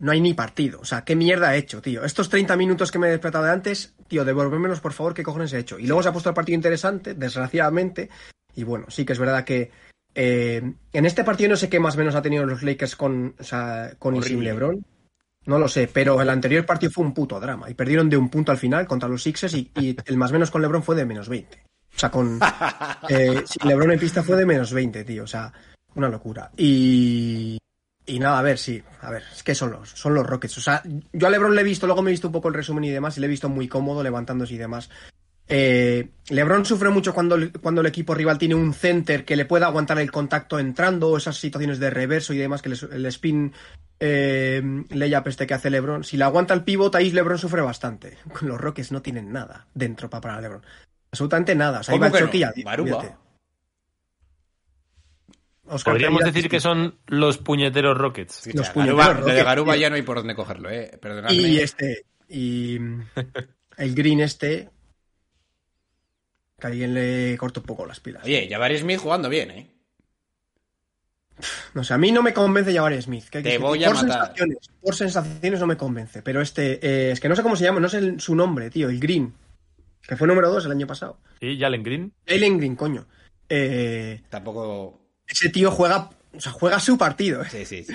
No hay ni partido. O sea, ¿qué mierda he hecho, tío? Estos 30 minutos que me he despertado de antes, tío, devolvémelos por favor, ¿qué cojones he hecho? Y luego se ha puesto el partido interesante, desgraciadamente. Y bueno, sí que es verdad que eh, en este partido no sé qué más o menos ha tenido los Lakers con, o sea, con y sin Horrible. LeBron. No lo sé, pero el anterior partido fue un puto drama y perdieron de un punto al final contra los Sixers y, y el más menos con LeBron fue de menos 20. O sea, con (laughs) eh, LeBron en pista fue de menos 20, tío. O sea, una locura. Y, y nada, a ver, sí. A ver, es que son los, son los Rockets. O sea, yo a LeBron le he visto, luego me he visto un poco el resumen y demás y le he visto muy cómodo levantándose y demás. Eh, LeBron sufre mucho cuando, el- cuando el equipo rival tiene un center que le pueda aguantar el contacto entrando, esas situaciones de reverso y demás, que les- el spin eh, layup este que hace LeBron. Si le aguanta el pivot, ahí LeBron sufre bastante. (laughs) Con los Rockets no tienen nada dentro para parar a LeBron. Absolutamente nada. O sea, ¿Cómo iba el no? Ya. Oscar Podríamos decir que son los puñeteros Rockets. Los o sea, puñeteros Garuba- lo de Garuba tío. ya no hay por dónde cogerlo, eh. Perdonadme. Y este. Y (laughs) el Green este. Que alguien le cortó un poco las pilas. Oye, Jabari Smith jugando bien, eh. No sé, a mí no me convence Jabari Smith. ¿Qué hay que Te decir? voy a por matar. sensaciones, por sensaciones no me convence. Pero este, eh, es que no sé cómo se llama, no sé el- su nombre, tío, el Green. Que fue número 2 el año pasado. Sí, Jalen Green. Jalen Green, coño. Eh, Tampoco. ese tío juega, o sea, juega su partido. Sí, sí. sí.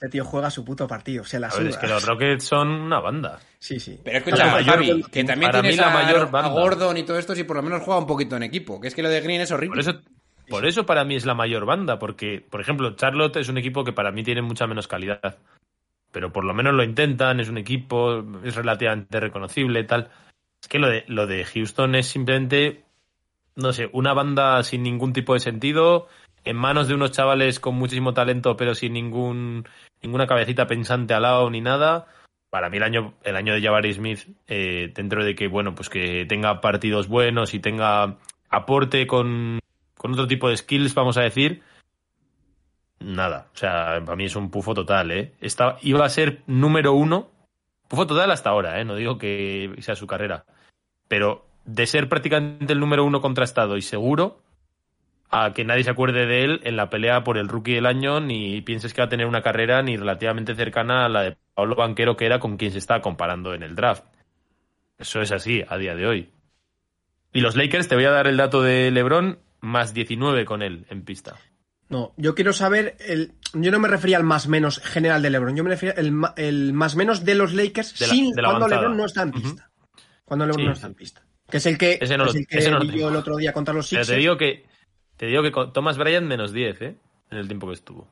Ese tío juega su puto partido, se la A ver, es que los Rockets son una banda. Sí, sí. Pero escucha, La mayor- Javi, que también para tienes mí la a, mayor a banda. Gordon y todo esto si por lo menos juega un poquito en equipo. Que es que lo de Green es horrible. Por eso, por eso para mí es la mayor banda, porque, por ejemplo, Charlotte es un equipo que para mí tiene mucha menos calidad. Pero por lo menos lo intentan, es un equipo, es relativamente reconocible, tal. Es que lo de, lo de Houston es simplemente, no sé, una banda sin ningún tipo de sentido, en manos de unos chavales con muchísimo talento, pero sin ningún, ninguna cabecita pensante al lado ni nada. Para mí el año, el año de Jabari Smith, eh, dentro de que, bueno, pues que tenga partidos buenos y tenga aporte con, con otro tipo de skills, vamos a decir, nada. O sea, para mí es un pufo total, ¿eh? Esta, iba a ser número uno, pufo total hasta ahora, ¿eh? No digo que sea su carrera. Pero de ser prácticamente el número uno contrastado y seguro, a que nadie se acuerde de él en la pelea por el rookie del año, ni pienses que va a tener una carrera ni relativamente cercana a la de Pablo Banquero, que era con quien se está comparando en el draft. Eso es así a día de hoy. Y los Lakers, te voy a dar el dato de LeBron, más 19 con él en pista. No, yo quiero saber el. Yo no me refería al más menos general de LeBron. Yo me refería al el más menos de los Lakers De la- sin de cuando avanzada. LeBron no está en pista. Cuando LeBron Sí, no está en pista. Que es el que, Ese no es el que no tengo. el otro día contra los Pero Sixers. te digo que te digo que Thomas Bryant menos 10, ¿eh? En el tiempo que estuvo.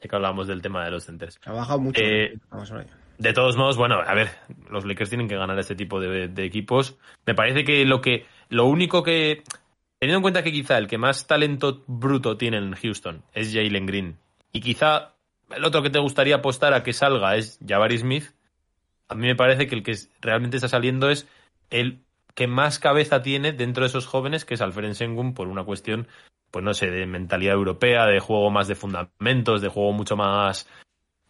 Ya que hablábamos del tema de los centers. Ha bajado mucho. Eh, ver. De todos modos, bueno, a ver, los Lakers tienen que ganar este tipo de, de equipos. Me parece que lo que lo único que teniendo en cuenta que quizá el que más talento bruto tiene en Houston es Jalen Green y quizá el otro que te gustaría apostar a que salga es Jabari Smith, a mí me parece que el que realmente está saliendo es el que más cabeza tiene dentro de esos jóvenes, que es Alfred Sengun, por una cuestión, pues no sé, de mentalidad europea, de juego más de fundamentos, de juego mucho más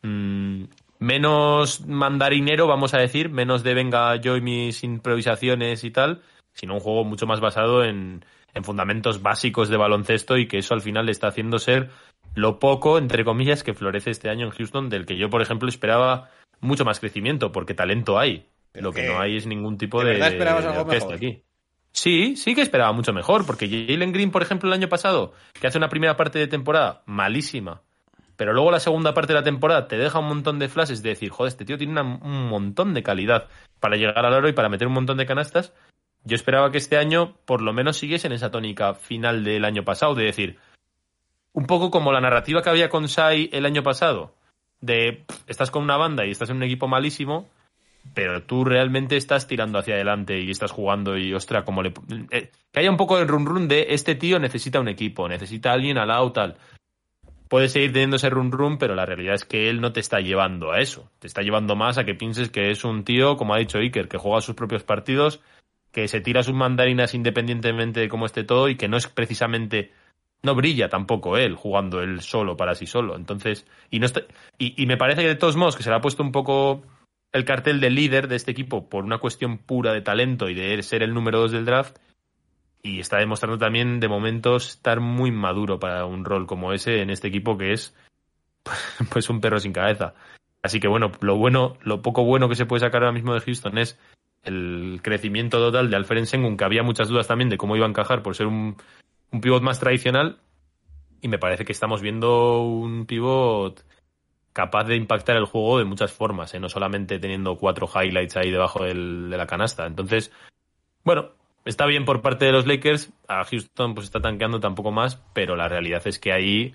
mm, menos mandarinero, vamos a decir, menos de venga yo y mis improvisaciones y tal, sino un juego mucho más basado en, en fundamentos básicos de baloncesto y que eso al final le está haciendo ser lo poco, entre comillas, que florece este año en Houston, del que yo, por ejemplo, esperaba mucho más crecimiento, porque talento hay. Pero Lo que que- no hay es ningún tipo ¿de de, esperabas de algo orquesta mejor? aquí. Sí, sí que esperaba mucho mejor, porque Jalen Green, por ejemplo, el año pasado, que hace una primera parte de temporada malísima, pero luego la segunda parte de la temporada te deja un montón de flashes de decir, joder, este tío tiene una- un montón de calidad para llegar al aro y para meter un montón de canastas. Yo esperaba que este año por lo menos siguiese en esa tónica final del año pasado, de decir, un poco como la narrativa que había con Sai el año pasado, de pff, estás con una banda y estás en un equipo malísimo, pero tú realmente estás tirando hacia adelante y estás jugando y, ostra, como le... eh, que haya un poco de run run de este tío necesita un equipo, necesita alguien al lado, tal. Puedes seguir teniendo ese run run, pero la realidad es que él no te está llevando a eso. Te está llevando más a que pienses que es un tío, como ha dicho Iker, que juega sus propios partidos, que se tira sus mandarinas independientemente de cómo esté todo y que no es precisamente no brilla tampoco él jugando él solo para sí solo. Entonces, y no está, y, y me parece que de todos modos que se le ha puesto un poco el cartel de líder de este equipo por una cuestión pura de talento y de ser el número dos del draft. Y está demostrando también de momentos estar muy maduro para un rol como ese en este equipo que es (laughs) pues un perro sin cabeza. Así que bueno, lo bueno, lo poco bueno que se puede sacar ahora mismo de Houston es el crecimiento total de Alfred Sengun, que había muchas dudas también de cómo iba a encajar por ser un, un pivot más tradicional. Y me parece que estamos viendo un pivot capaz de impactar el juego de muchas formas, ¿eh? no solamente teniendo cuatro highlights ahí debajo del- de la canasta. Entonces, bueno, está bien por parte de los Lakers. A Houston pues está tanqueando tampoco más, pero la realidad es que ahí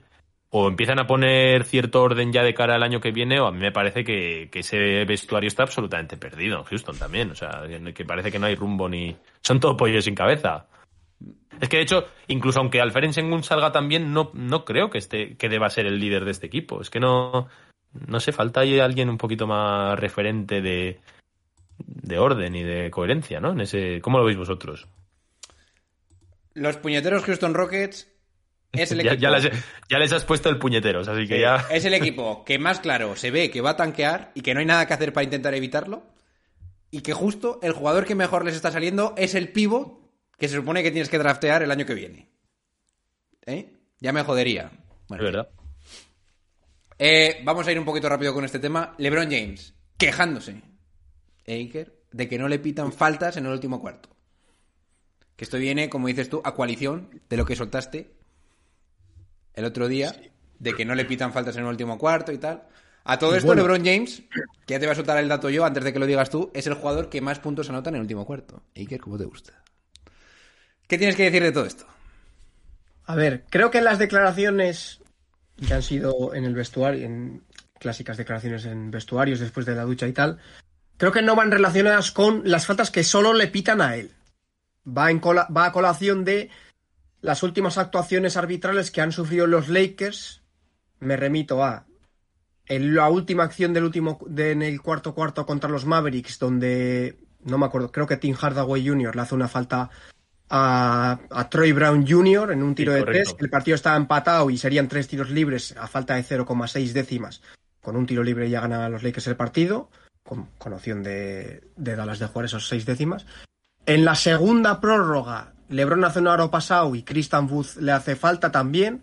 o empiezan a poner cierto orden ya de cara al año que viene, o a mí me parece que, ese vestuario está absolutamente perdido en Houston también. O sea, que parece que no hay rumbo ni. Son todo pollos sin cabeza. Es que de hecho, incluso aunque Alferen Sengun salga también, no, no creo que esté, que deba ser el líder de este equipo. Es que no, no sé, falta ahí alguien un poquito más referente de, de orden y de coherencia, ¿no? En ese, ¿cómo lo veis vosotros? Los puñeteros Houston Rockets es el (laughs) equipo. ya les, ya les has puesto el puñeteros, así que Sí, ya. Es el equipo que más claro se ve que va a tanquear y que no hay nada que hacer para intentar evitarlo. Y que justo el jugador que mejor les está saliendo es el pivot que se supone que tienes que draftear el año que viene. ¿Eh? Ya me jodería. Es verdad. Eh, vamos a ir un poquito rápido con este tema. LeBron James quejándose, ¿eh, Iker? de que no le pitan faltas en el último cuarto. Que esto viene, como dices tú, a coalición de lo que soltaste el otro día, de que no le pitan faltas en el último cuarto y tal. A todo esto, bueno. LeBron James, que ya te voy a soltar el dato yo antes de que lo digas tú, es el jugador que más puntos anota en el último cuarto. Iker, ¿cómo te gusta? ¿Qué tienes que decir de todo esto? A ver, creo que las declaraciones que han sido en el vestuario, en clásicas declaraciones en vestuarios después de la ducha y tal, creo que no van relacionadas con las faltas que solo le pitan a él. Va, en cola- va a colación de las últimas actuaciones arbitrales que han sufrido los Lakers. Me remito a en la última acción del último de, en el cuarto cuarto contra los Mavericks, donde no me acuerdo, creo que Tim Hardaway Jr. le hace una falta a, a Troy Brown Jr. en un tiro Sí, de correcto. tres. El partido estaba empatado y serían tres tiros libres a falta de 0,6 décimas. Con un tiro libre ya ganan los Lakers el partido, con, con opción de, de Dallas de jugar esos seis décimas. En la segunda prórroga, LeBron hace un aro pasado y Christian Wood le hace falta también.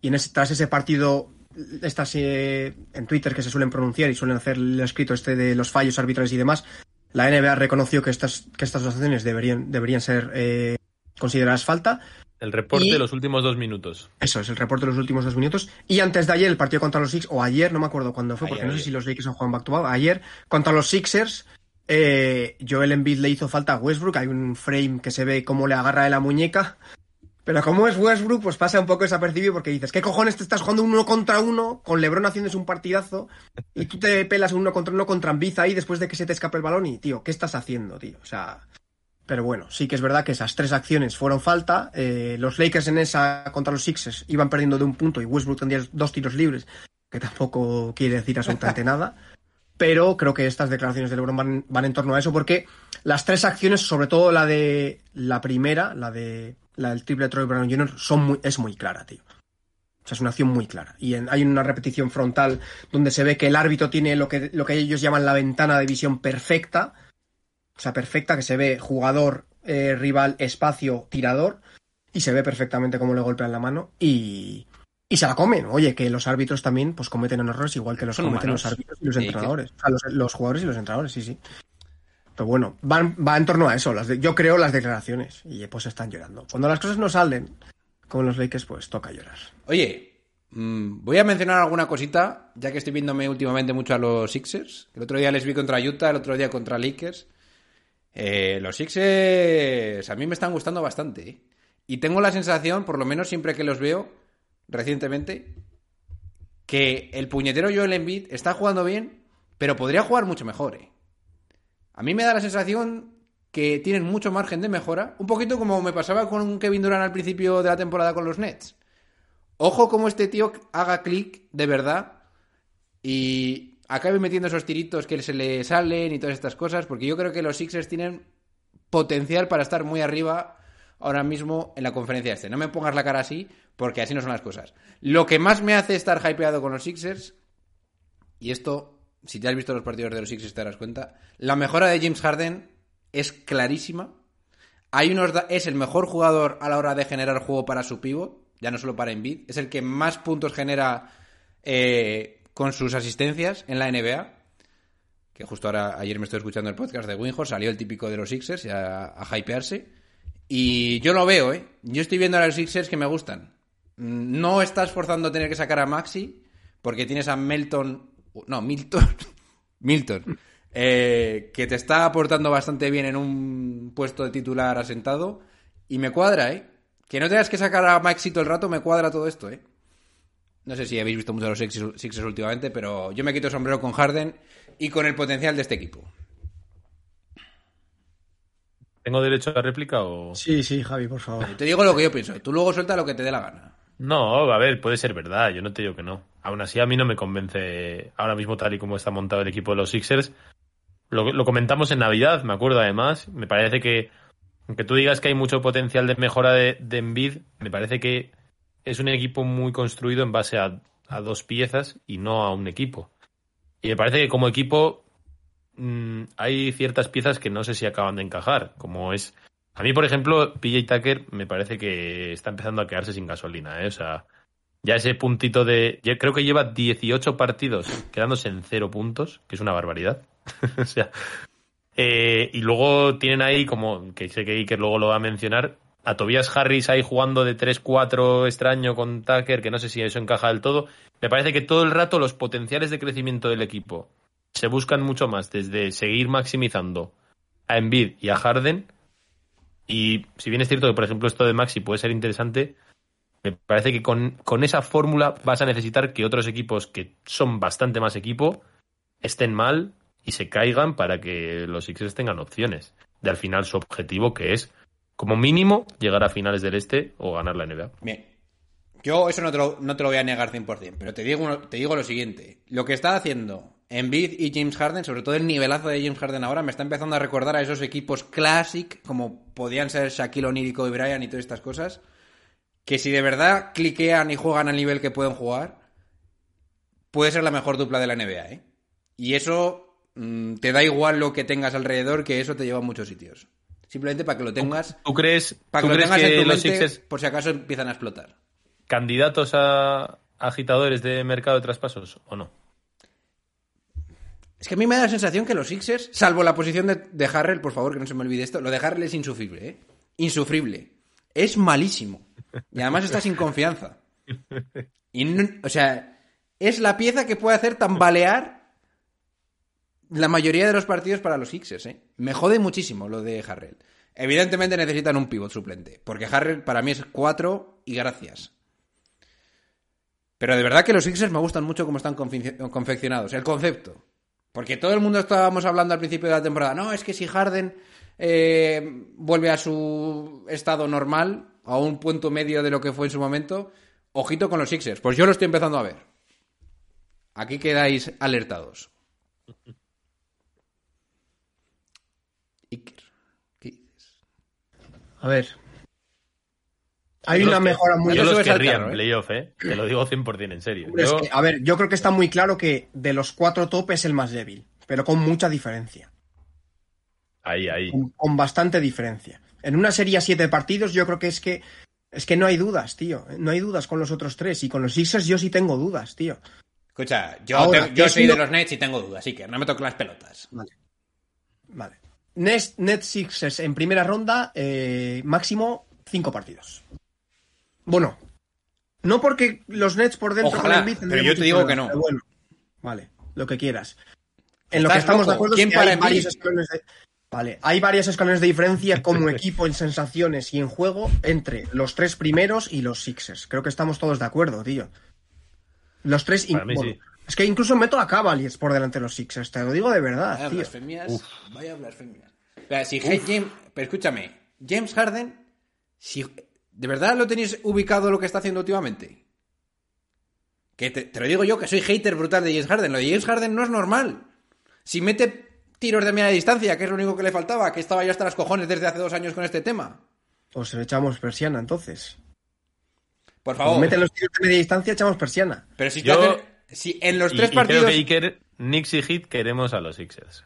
Y en ese, tras ese partido, estas eh, en Twitter que se suelen pronunciar y suelen hacer el escrito este de los fallos arbitrales y demás, la NBA reconoció que estas, que estas acciones deberían, deberían ser eh, consideradas falta. El reporte Y- de los últimos dos minutos. Eso es el reporte de los últimos dos minutos. Y antes de ayer, el partido contra los Sixers, o ayer, no me acuerdo cuándo fue, porque Ayer, no sé si los Lakers han jugado back to back. Ayer, contra los Sixers, eh, Joel Embiid le hizo falta a Westbrook. Hay un frame que se ve cómo le agarra de la muñeca. Pero como es Westbrook, pues pasa un poco desapercibido porque dices, ¿qué cojones te estás jugando uno contra uno con LeBron haciéndose un partidazo y tú te pelas un uno contra uno contra Embiid ahí después de que se te escape el balón y, tío, ¿qué estás haciendo, tío? O sea, pero bueno, sí que es verdad que esas tres acciones fueron falta. Eh, los Lakers en esa contra los Sixers iban perdiendo de un punto y Westbrook tendría dos tiros libres, que tampoco quiere decir absolutamente nada. Pero creo que estas declaraciones de LeBron van, van en torno a eso porque las tres acciones, sobre todo la de la primera, la de la del triple de Troy Brown Jr., son muy, es muy clara, tío. O sea, es una acción muy clara. Y en- hay una repetición frontal donde se ve que el árbitro tiene lo que, lo que ellos llaman la ventana de visión perfecta. O sea, perfecta, que se ve jugador, eh, rival, espacio, tirador. Y se ve perfectamente cómo le golpean la mano. Y, y se la comen. Oye, que los árbitros también pues cometen errores igual que los Son cometen humanos. los árbitros y los entrenadores. O sea, los, los jugadores y los entrenadores, sí, sí. Pero bueno, va en torno a eso. Yo creo las declaraciones. Y pues están llorando. Cuando las cosas no salen, como los Lakers, pues toca llorar. Oye, mm, voy a mencionar alguna cosita, ya que estoy viéndome últimamente mucho a los Sixers. El otro día les vi contra Utah, el otro día contra Lakers. Eh, los Sixers a mí me están gustando bastante. ¿eh? Y tengo la sensación, por lo menos siempre que los veo recientemente, que el puñetero Joel Embiid está jugando bien, pero podría jugar mucho mejor. ¿eh? A mí me da la sensación que tienen mucho margen de mejora, un poquito como me pasaba con Kevin Durant al principio de la temporada con los Nets. Ojo como este tío haga clic de verdad y acabe metiendo esos tiritos que se le salen y todas estas cosas, porque yo creo que los Sixers tienen potencial para estar muy arriba ahora mismo en la conferencia este. No me pongas la cara así, porque así no son las cosas. Lo que más me hace estar hypeado con los Sixers, y esto, si te has visto los partidos de los Sixers te darás cuenta, la mejora de James Harden es clarísima. Hay unos es el mejor jugador a la hora de generar juego para su pivot, ya no solo para Embiid, es el que más puntos genera eh, con sus asistencias en la NBA. Que justo ahora, ayer me estoy escuchando el podcast de Winhorst, salió el típico de los Sixers a, a hypearse. Y yo lo veo, ¿eh? Yo estoy viendo a los Sixers que me gustan. No estás forzando a tener que sacar a Maxi, porque tienes a Melton, no, Milton, (laughs) Milton, eh, que te está aportando bastante bien en un puesto de titular asentado, y me cuadra, ¿eh? Que no tengas que sacar a Maxi todo el rato, me cuadra todo esto, ¿eh? No sé si habéis visto mucho a los Sixers Sixers últimamente, pero yo me quito el sombrero con Harden y con el potencial de este equipo. ¿Tengo derecho a la réplica o...? Sí, sí, Javi, por favor. Te digo lo que yo pienso, tú luego suelta lo que te dé la gana. No, a ver, puede ser verdad, yo no te digo que no. Aún así, a mí no me convence ahora mismo tal y como está montado el equipo de los Sixers. Lo, comentamos en Navidad, me acuerdo además. Me parece que, aunque tú digas que hay mucho potencial de mejora de, de me parece que es un equipo muy construido en base a, a dos piezas y no a un equipo. Y me parece que como equipo mm, hay ciertas piezas que no sé si acaban de encajar, como es... A mí, por ejemplo, PJ Tucker me parece que está empezando a quedarse sin gasolina, ¿eh? O sea, ya ese puntito de... Yo creo que lleva 18 partidos quedándose en cero puntos, que es una barbaridad. (laughs) o sea... eh, y luego tienen ahí, como que sé que Iker luego lo va a mencionar, a Tobias Harris ahí jugando de 3-4 extraño con Tucker, que no sé si eso encaja del todo. Me parece que todo el rato los potenciales de crecimiento del equipo se buscan mucho más desde seguir maximizando a Embiid y a Harden. Y si bien es cierto que, por ejemplo, esto de Maxi puede ser interesante, me parece que con, con esa fórmula vas a necesitar que otros equipos que son bastante más equipo estén mal y se caigan para que los Sixers tengan opciones de al final su objetivo que es como mínimo llegar a finales del este o ganar la NBA. Bien. Yo eso no te lo, no te lo voy a negar 100%, pero te digo, te digo lo siguiente. Lo que está haciendo Embiid y James Harden, sobre todo el nivelazo de James Harden ahora, me está empezando a recordar a esos equipos classic, como podían ser Shaquille O'Neal y Kobe Bryant y todas estas cosas, que si de verdad cliquean y juegan al nivel que pueden jugar, puede ser la mejor dupla de la NBA, ¿eh? Y eso mm, te da igual lo que tengas alrededor, que eso te lleva a muchos sitios. Simplemente para que lo tengas, ¿Tú crees, para tú que lo crees tengas en tu los mente, Sixers por si acaso empiezan a explotar. candidatos a agitadores de mercado de traspasos o no? Es que a mí me da la sensación que los Sixers, salvo la posición de, de Harrell, por favor, que no se me olvide esto, lo de Harrell es insufrible, ¿eh? Insufrible. Es malísimo. Y además está sin confianza. Y o sea, es la pieza que puede hacer tambalear la mayoría de los partidos para los Sixers, ¿eh? Me jode muchísimo lo de Harrell. Evidentemente necesitan un pivot suplente, porque Harrell para mí es 4 y gracias. Pero de verdad que los Sixers me gustan mucho cómo están confeccionados, el concepto. Porque todo el mundo estábamos hablando al principio de la temporada, no, es que si Harden eh, vuelve a su estado normal, a un punto medio de lo que fue en su momento, ojito con los Sixers. Pues yo lo estoy empezando a ver. Aquí quedáis alertados. Iker, ¿qué dices? A ver. Hay Yo una los que- mejora muy Yo Yo los querría en ¿eh? playoff, ¿eh? Te lo digo 100% en serio. Es Yo- que, a ver, yo creo que está muy claro que de los cuatro top es el más débil, pero con mucha diferencia. Ahí, ahí. Con, con bastante diferencia. En una serie a siete partidos, yo creo que es que es que no hay dudas, tío. No hay dudas con los otros tres. Y con los Sixers yo sí tengo dudas, tío. Escucha, yo, Ahora, te- yo es soy lo- de los Nets y tengo dudas, Iker, no me toques las pelotas. Vale. Net, Net Sixers en primera ronda, eh, máximo cinco partidos. Bueno, no porque los Nets por dentro Ojalá, con pero yo te digo que no. bueno, vale, lo que quieras. En lo ¿Estás que estamos loco? de acuerdo ¿Quién es que para hay Embiid? varios escalones de... Vale, hay varios escalones de diferencia como (laughs) equipo en sensaciones y en juego entre los tres primeros y los Sixers. Creo que estamos todos de acuerdo, tío. Los tres... in- Para mí bueno, sí. Es que incluso meto a Cavaliers por delante de los Sixers, te lo digo de verdad, Vaya tío. blasfemias. Vaya blasfemias. O sea, si James, pero escúchame, James Harden, si de verdad lo tenéis ubicado lo que está haciendo últimamente. Que te, te lo digo yo, que soy hater brutal de James Harden. Lo de James Harden no es normal. Si mete tiros de media distancia, que es lo único que le faltaba, que estaba ya hasta las cojones desde hace dos años con este tema. Pues le echamos persiana entonces. Por favor. meten los tiros de media distancia, echamos persiana. Pero si, Yo- hacen- si en los Y- tres y partidos. creo que Iker, Knicks y Heat queremos a los Sixers.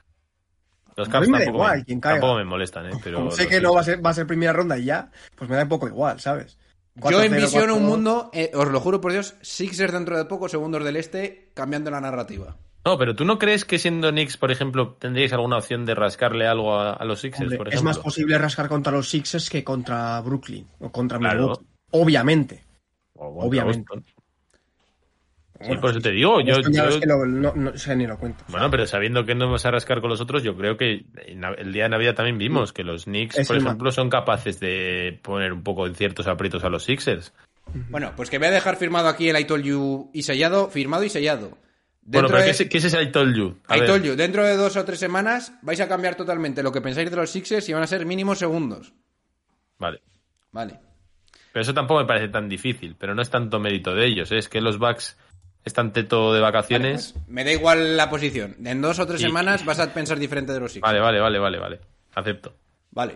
Los mí me da tampoco, igual me, tampoco me molestan, ¿eh? Pero Como sé que no va a ser, va a ser primera ronda y ya, pues me da un poco igual, ¿sabes? Yo 4-0, envisiono un 4-2. mundo, eh, os lo juro por Dios, Sixers dentro de poco, segundos del este, cambiando la narrativa. No, pero ¿tú no crees que siendo Knicks, por ejemplo, tendríais alguna opción de rascarle algo a, a los Sixers, Hombre, por es ejemplo? más posible rascar contra los Sixers que contra Brooklyn o contra Claro. Milwaukee. Obviamente. O contra obviamente. Boston. Sí, por eso te digo. Yo, yo- es que lo- no, no, o sea, ni lo cuento. Bueno, pero sabiendo que no vamos a rascar con los otros, yo creo que el día de Navidad también vimos que los Knicks, Es por ejemplo, son capaces de poner un poco en ciertos aprietos a los Sixers. Bueno, pues que voy a dejar firmado aquí el I told you y sellado, firmado y sellado. Bueno, Dentro pero de... ¿qué, es- ese I told you? A I ver, told you, dentro de dos o tres semanas vais a cambiar totalmente lo que pensáis de los Sixers y van a ser mínimos segundos. Vale. Vale. Pero eso tampoco me parece tan difícil, pero no es tanto mérito de ellos, ¿eh? es que los Bucks están teto de vacaciones. Pues me da igual la posición. En dos o tres Sí. semanas (laughs) vas a pensar diferente de los Sixers. Vale, vale, vale, vale, vale. Acepto. Vale.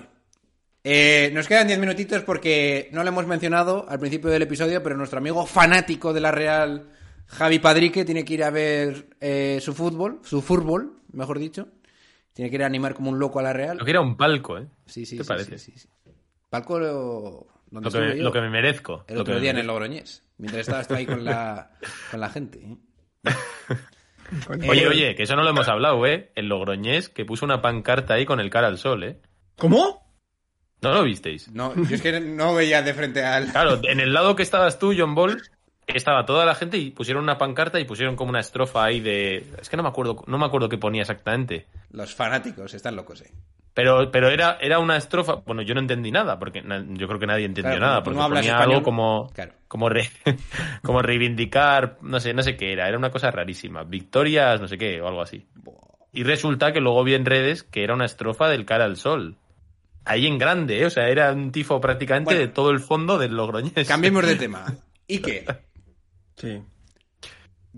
Eh, nos quedan 10 minutitos porque no lo hemos mencionado al principio del episodio, pero nuestro amigo fanático de la Real, Javi Padrique, tiene que ir a ver eh, su fútbol, su fútbol, mejor dicho. Tiene que ir a animar como un loco a la Real. Lo que era un palco, ¿eh? Sí, sí, ¿Qué te sí, parece? sí, sí, sí. Palco lo- donde Lo que, me, yo lo que me merezco. el lo otro que me día en el. Logroñés, mientras estabas tú ahí con la, (laughs) con la gente. ¿eh? Oye, Eh, oye, que eso no lo hemos hablado, ¿eh? El Logroñés que puso una pancarta ahí con el cara al sol, ¿eh? ¿Cómo? ¿No lo visteis? No, yo es que no veía de frente al... Claro, en el lado que estabas tú, John Ball, estaba toda la gente y pusieron una pancarta y pusieron como una estrofa ahí de... Es que no me acuerdo, no me acuerdo qué ponía exactamente. Los fanáticos están locos, ¿eh? Pero, pero era, era una estrofa... Bueno, yo no entendí nada, porque na- yo creo que nadie entendió Claro, nada, porque no ponía español, algo como... claro. Como, re- (laughs) como reivindicar, no sé, no sé qué era, era una cosa rarísima. Victorias, no sé qué, o algo así. Y resulta que luego vi en redes que era una estrofa del cara al sol. Ahí en grande, ¿eh? o sea, era un tifo prácticamente Bueno. de todo el fondo del Logroñés. Cambiemos de (laughs) tema. ¿Y qué? Sí.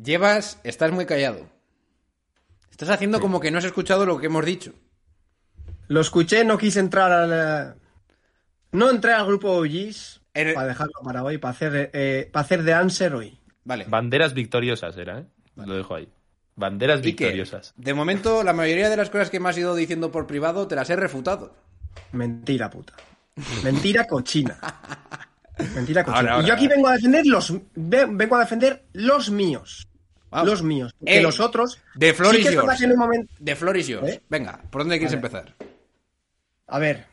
Llevas, estás muy callado. Estás haciendo como que no has escuchado lo que hemos dicho. Lo escuché, no quise entrar a la... No entré al grupo OGs para dejarlo para hoy, para hacer, eh, para hacer de answer hoy. Vale. Banderas victoriosas era, ¿eh? Lo dejo ahí. Banderas victoriosas. De momento, la mayoría de las cosas que me has ido diciendo por privado te las he refutado. Mentira, puta. Mentira cochina. (laughs) Mentira cochina. Ahora, ahora, y yo aquí ahora. vengo a defender los ve- vengo a defender los míos. Los míos. Que los otros. de flor sí un momento. De flor yours. ¿Eh? Venga, ¿por dónde quieres empezar? A ver.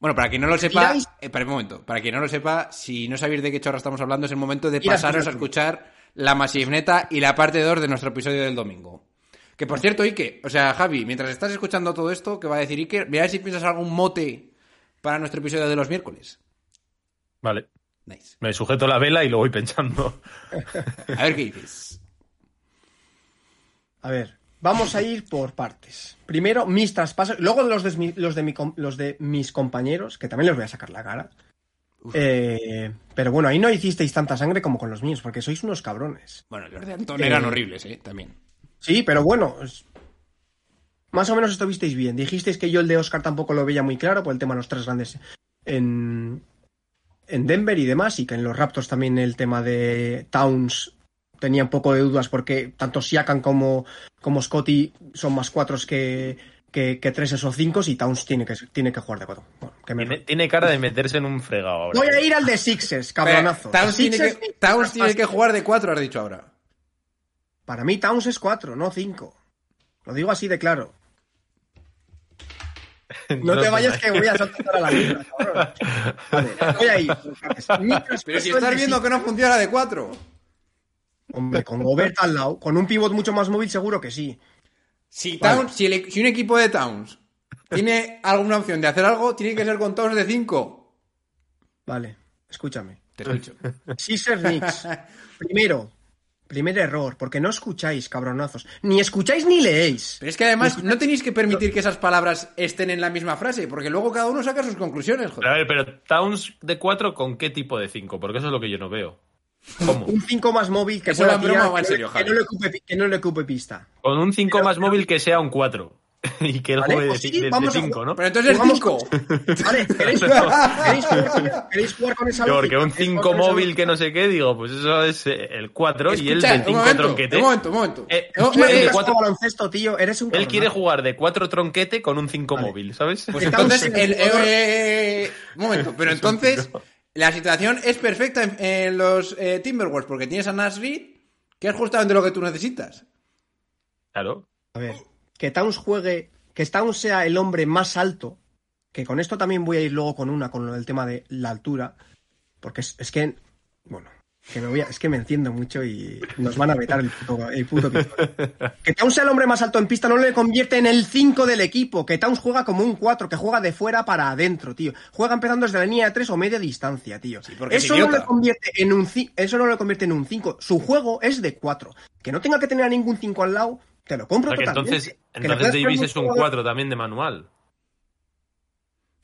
Bueno, para quien no lo sepa, eh, espera un momento, para quien no lo sepa, si no sabéis de qué chorra estamos hablando, es el momento de pasaros a escuchar la Masivneta y la parte 2 de nuestro episodio del domingo. Que por cierto, Ike, o sea, Javi, mientras estás escuchando todo esto, que va a decir Ike, mira si piensas algún mote para nuestro episodio de los miércoles. Vale. Nice. Me sujeto la vela y lo voy pensando. (laughs) A ver qué dices. A ver. Vamos a ir por partes. Primero, mis traspasos. Luego los de, los de, mi com- los de mis compañeros, que también les voy a sacar la cara. Eh, pero bueno, ahí no hicisteis tanta sangre como con los míos, porque sois unos cabrones. Bueno, los de Antón Eh, eran horribles, ¿eh? También. Sí, pero bueno. es- Más o menos estuvisteis bien. Dijisteis que yo el de Oscar tampoco lo veía muy claro por el tema de los tres grandes en, en Denver y demás, y que en los Raptors también el tema de Towns tenía un poco de dudas porque tanto Siakam como, como Scotty son más cuatros que, que, que treses o cinco y Towns tiene que, tiene que jugar de cuatro. Bueno, que me- Tiene, tiene cara de meterse en un fregado ahora. Voy a ir al de Sixers, cabronazo. Towns tiene, Sixers- que, Towns tiene que jugar de 4, has dicho ahora. Para mí Towns es cuatro, no cinco. Lo digo así de claro. (laughs) No te vayas que voy a saltar a la misma, cabrón. Vale, voy a ir. Mientras Pero si estás viendo que no funciona de 4. Hombre, con Gobert al lado, con un pivot mucho más móvil seguro que sí. Si, Vale. Towns, si, el- si un equipo de Towns tiene (laughs) alguna opción de hacer algo, tiene que ser con Towns de 5. Vale, escúchame. Te escucho. Sixers Knicks. (laughs) Primero, primer error, porque no escucháis, cabronazos. Ni escucháis ni leéis. Pero es que además no tenéis que permitir que esas palabras estén en la misma frase, porque luego cada uno saca sus conclusiones, Pero a joder. ver, pero Towns de 4 con qué tipo de 5? Porque eso es lo que yo no veo. ¿Cómo? Un 5 más móvil que pi- que no le ocupe pista. Con un 5 más móvil que sea un 4. (laughs) y que él Vale, juegue pues de sí, 5, vamos a- ¿no? Pero entonces es Jugamos 5. (laughs) Vale, ¿queréis (laughs) jugar, ¿queréis jugar- queréis jugar con esa porque un ¿Queréis 5 jugar con esa móvil que no sé qué, digo, pues eso es eh, el 4 y él del un 5 momento, tronquete. un momento, un momento. Eh, No, eh, eh, cuatro- a baloncesto, tío, eres un Él quiere jugar de 4 tronquete con un 5 Vale. móvil, ¿sabes? Pues entonces, el, eh, eh, un momento, pero entonces la situación es perfecta en, en los eh, Timberwolves porque tienes a Nash Reed, que es justamente lo que tú necesitas. Claro. A ver, que Towns juegue, que Towns sea el hombre más alto, que con esto también voy a ir luego con una, con lo del tema de la altura, porque es, es que, bueno, Que me voy a- es que me enciendo mucho y nos van a vetar el puto, el puto. (laughs) Que Towns sea el hombre más alto en pista no le convierte en el 5 del equipo. Que Towns juega como un 4, que juega de fuera para adentro, tío. Juega empezando desde la línea de 3 o media distancia, tío. porque es eso, no le convierte en un, eso no le convierte en un 5. Su juego es de 4. Que no tenga que tener a ningún 5 al lado, te lo O compro sea que totalmente. entonces, Que entonces Davis es un jugador- 4 también de manual.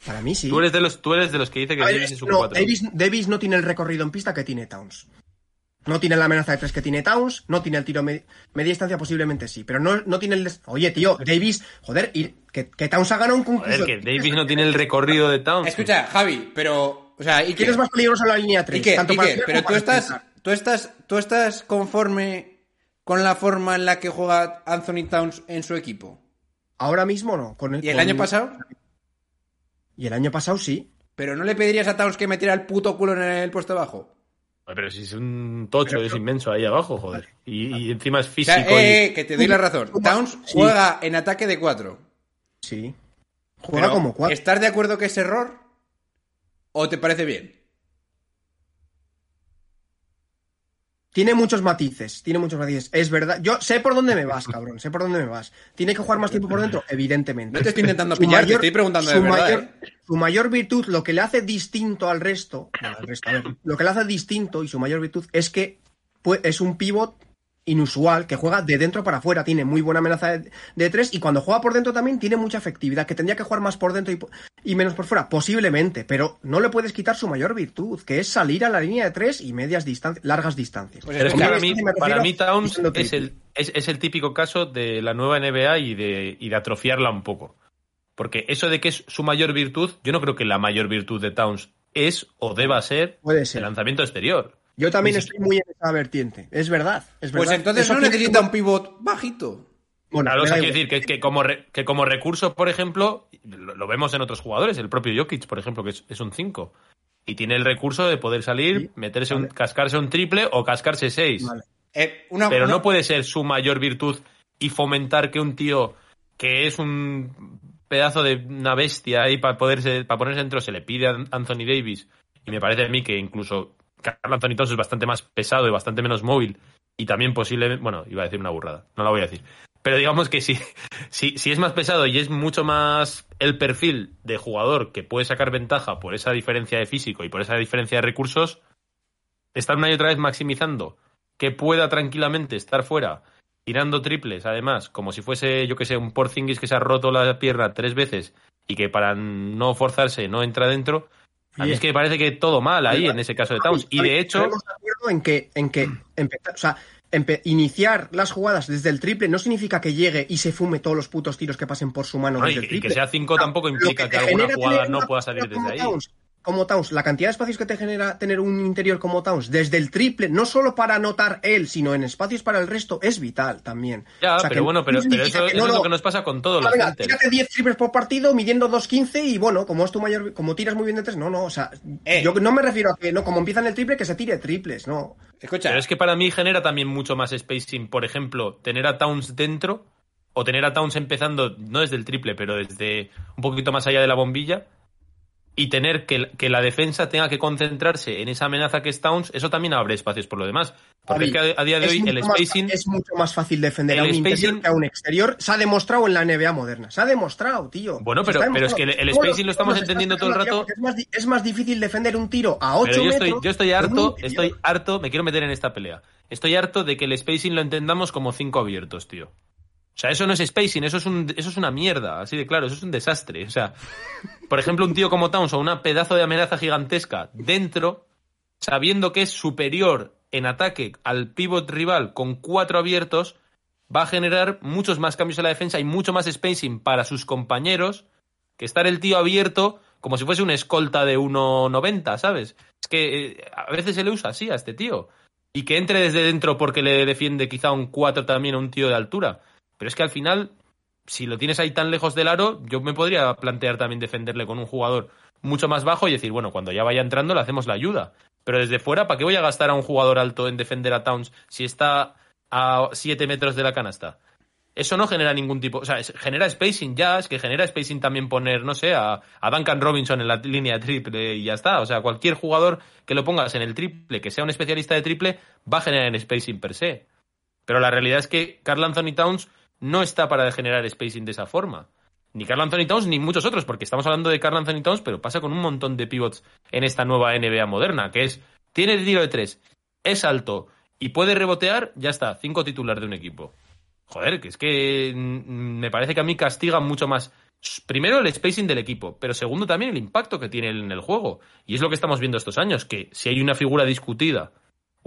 Para mí sí. Tú, eres de los, tú eres de los que dice que ver, Davis es un no, 4. Davis, Davis no tiene el recorrido en pista que tiene Towns. No tiene la amenaza de tres que tiene Towns, no tiene el tiro me- media distancia, posiblemente sí, pero no, no tiene el... Oye, tío, Davis, joder, ir- que, que Towns ha ganado un concurso. Joder, que Davis no tiene el recorrido de Towns. Escucha, Javi, pero. O sea, ¿Quién Iker, es más peligroso en la línea 3? Iker, Tanto tirar pero tú estás, tú estás, tú estás conforme con la forma en la que juega Anthony Towns en su equipo. Ahora mismo no. Con ¿Y el con- año pasado? Y el año pasado sí. Pero no le pedirías a Towns que metiera el puto culo en el puesto bajo. Pero si es un tocho, es inmenso ahí abajo, joder. Y, y encima es O físico. sea, y- eh, eh, que te doy la razón. Towns Sí. juega en ataque de cuatro. Sí. Juega Pero, como cuatro. ¿Estás de acuerdo que es error? ¿O te parece bien? Tiene muchos matices, tiene muchos matices. Es verdad. Yo sé por dónde me vas, cabrón. Sé por dónde me vas. ¿Tiene que jugar más tiempo por dentro? Evidentemente. No te estoy intentando Su pillar, te estoy preguntando de su verdad. mayor, ¿eh? su mayor virtud, lo que le hace distinto al resto, bueno, al resto, a ver, lo que le hace distinto y su mayor virtud es que pues, es un pivot inusual que juega de dentro para afuera, tiene muy buena amenaza de, de tres y cuando juega por dentro también tiene mucha efectividad, que tendría que jugar más por dentro y, menos por fuera, posiblemente, pero no le puedes quitar su mayor virtud, que es salir a la línea de tres y medias distancias, largas distancias. Pues Pero es que para mí, para Towns es el, es, es el típico caso de la nueva NBA y de, y de atrofiarla un poco. Porque eso de que es su mayor virtud, yo no creo que la mayor virtud de Towns es o deba ser Puede el lanzamiento exterior. Yo también Ni estoy muy en esa vertiente, es verdad. Es Pues verdad. entonces Eso no necesita un pivot bajito. Bueno, Claro, o sea, quiero decir que, que como re- que como recurso, por ejemplo, lo, lo vemos en otros jugadores, el propio Jokic, por ejemplo, que es, es un 5. Y tiene el recurso de poder salir, Sí, meterse un, vale. cascarse un triple o cascarse 6. Vale. Eh, una- Pero una- no puede ser su mayor virtud y fomentar que un tío que es un pedazo de una bestia ahí para poderse para ponerse dentro se le pide a Anthony Davis y me parece a mí que incluso Carl Anthony Towns es bastante más pesado y bastante menos móvil y también posiblemente bueno iba a decir una burrada no la voy a decir pero digamos que si, (laughs) si, si es más pesado y es mucho más el perfil de jugador que puede sacar ventaja por esa diferencia de físico y por esa diferencia de recursos estar una y otra vez maximizando que pueda tranquilamente estar fuera tirando triples, además, como si fuese, yo que sé, un Porzingis que se ha roto la pierna tres veces y que para no forzarse no entra dentro. A mí es que parece que todo mal ahí en ese caso de Towns. Y de hecho, Estamos de acuerdo en que, en que empezar, o sea, iniciar las jugadas desde el triple no significa que llegue y se fume todos los putos tiros que pasen por su mano bueno, y, desde el y que triple. sea 5 O sea, tampoco implica que que, alguna jugada no pueda salir desde ahí. Towns, como Towns, la cantidad de espacios que te genera tener un interior como Towns desde el triple, no solo para anotar él, sino en espacios para el resto, es vital también. Ya, O sea, pero que bueno, no pero, eso, que eso no es lo que nos pasa con todos Ah, los venga, centers. tírate 10 triples por partido midiendo 2.15 y bueno, como es tu mayor, como tiras muy bien de tres, no, no, o sea, Eh. yo no me refiero a que no, como empiezan el triple, que se tire triples, no. Escucha, Pero es que para mí genera también mucho más spacing, por ejemplo, tener a Towns dentro o tener a Towns empezando, no desde el triple, pero desde un poquito más allá de la bombilla y tener que, que la defensa tenga que concentrarse en esa amenaza que es Towns, eso también abre espacios por lo demás. Porque es que a, a día de hoy el más- spacing... es mucho más fácil defender a un interior spacing- que a un exterior. Se ha demostrado en la NBA moderna. Se ha demostrado, tío. Bueno, pero- pero es que el- spacing lo estamos entendiendo todo el rato. Es más, es más difícil defender un tiro a 8 Pero yo estoy, metros. yo estoy harto, estoy harto, me quiero meter en esta pelea. Estoy harto de que el spacing lo entendamos como cinco abiertos, tío. O sea, eso no es spacing, eso es, un, eso es una mierda, así de claro, eso es un desastre. O sea, por ejemplo, un tío como Towns o una pedazo de amenaza gigantesca dentro, sabiendo que es superior en ataque al pivot rival con cuatro abiertos, va a generar muchos más cambios en la defensa y mucho más spacing para sus compañeros que estar el tío abierto como si fuese una escolta de 1,90, ¿sabes? Es que eh, a veces se le usa así a este tío. Y que entre desde dentro porque le defiende quizá un 4 también a un tío de altura. Pero es que al final, si lo tienes ahí tan lejos del aro, yo me podría plantear también defenderle con un jugador mucho más bajo y decir, bueno, cuando ya vaya entrando le hacemos la ayuda. Pero desde fuera, ¿para qué voy a gastar a un jugador alto en defender a Towns si está a 7 metros de la canasta? eso no genera ningún tipo, o sea, genera spacing ya, es que genera spacing también poner, no sé, a, a Duncan Robinson en la línea triple y ya está. O sea, cualquier jugador que lo pongas en el triple, que sea un especialista de triple, va a generar en spacing per se. Pero la realidad es que Carl Anthony Towns no está para generar spacing de esa forma. Ni Carl Anthony Towns ni muchos otros, porque estamos hablando de Carl Anthony Towns, pero pasa con un montón de pivots en esta nueva NBA moderna, que es, tiene tiro de tres, es alto y puede rebotear, ya está, cinco titular de un equipo. Joder, que es que mm, me parece que a mí castiga mucho más. Primero el spacing del equipo, pero segundo también el impacto que tiene en el juego. Y es lo que estamos viendo estos años, que si hay una figura discutida,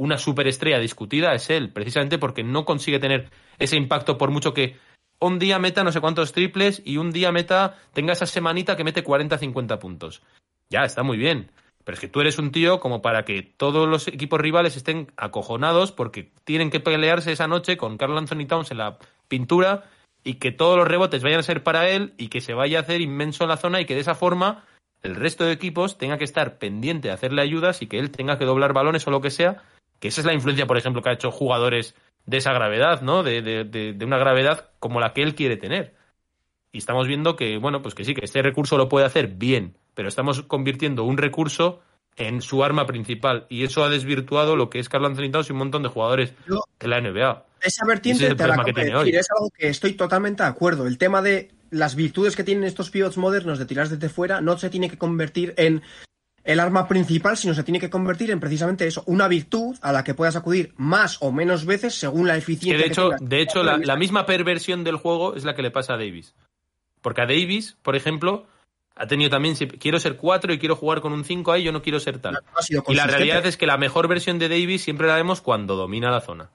una superestrella discutida, es él, precisamente porque no consigue tener ese impacto por mucho que un día meta no sé cuántos triples y un día meta, tenga esa semanita que mete 40-50 puntos. Ya, está muy bien. Pero es que tú eres un tío como para que todos los equipos rivales estén acojonados porque tienen que pelearse esa noche con Carl Anthony Towns en la pintura y que todos los rebotes vayan a ser para él y que se vaya a hacer inmenso en la zona y que de esa forma el resto de equipos tenga que estar pendiente de hacerle ayudas y que él tenga que doblar balones o lo que sea. Que esa es la influencia, por ejemplo, que ha hecho jugadores de esa gravedad, ¿no? De, de, de, de una gravedad como la que él quiere tener. Y estamos viendo que, bueno, pues que sí, que este recurso lo puede hacer bien, pero estamos convirtiendo un recurso en su arma principal. Y eso ha desvirtuado lo que es Carl Anthony Towns y un montón de jugadores Yo- de la NBA. Esa vertiente es te la que tiene decir, hoy. es algo que estoy totalmente de acuerdo. El tema de las virtudes que tienen estos pivots modernos de tirar desde fuera no se tiene que convertir en el arma principal, sino se tiene que convertir en precisamente eso, una virtud a la que puedas acudir más o menos veces según la Que eficiencia de hecho, tengas. de hecho la, la misma perversión del juego es la que le pasa a Davis. Porque a Davis, por ejemplo, ha tenido también, si quiero ser 4 y quiero jugar con un 5 ahí, yo no quiero ser tal. No Y la realidad es que la mejor versión de Davis siempre la vemos cuando domina la zona.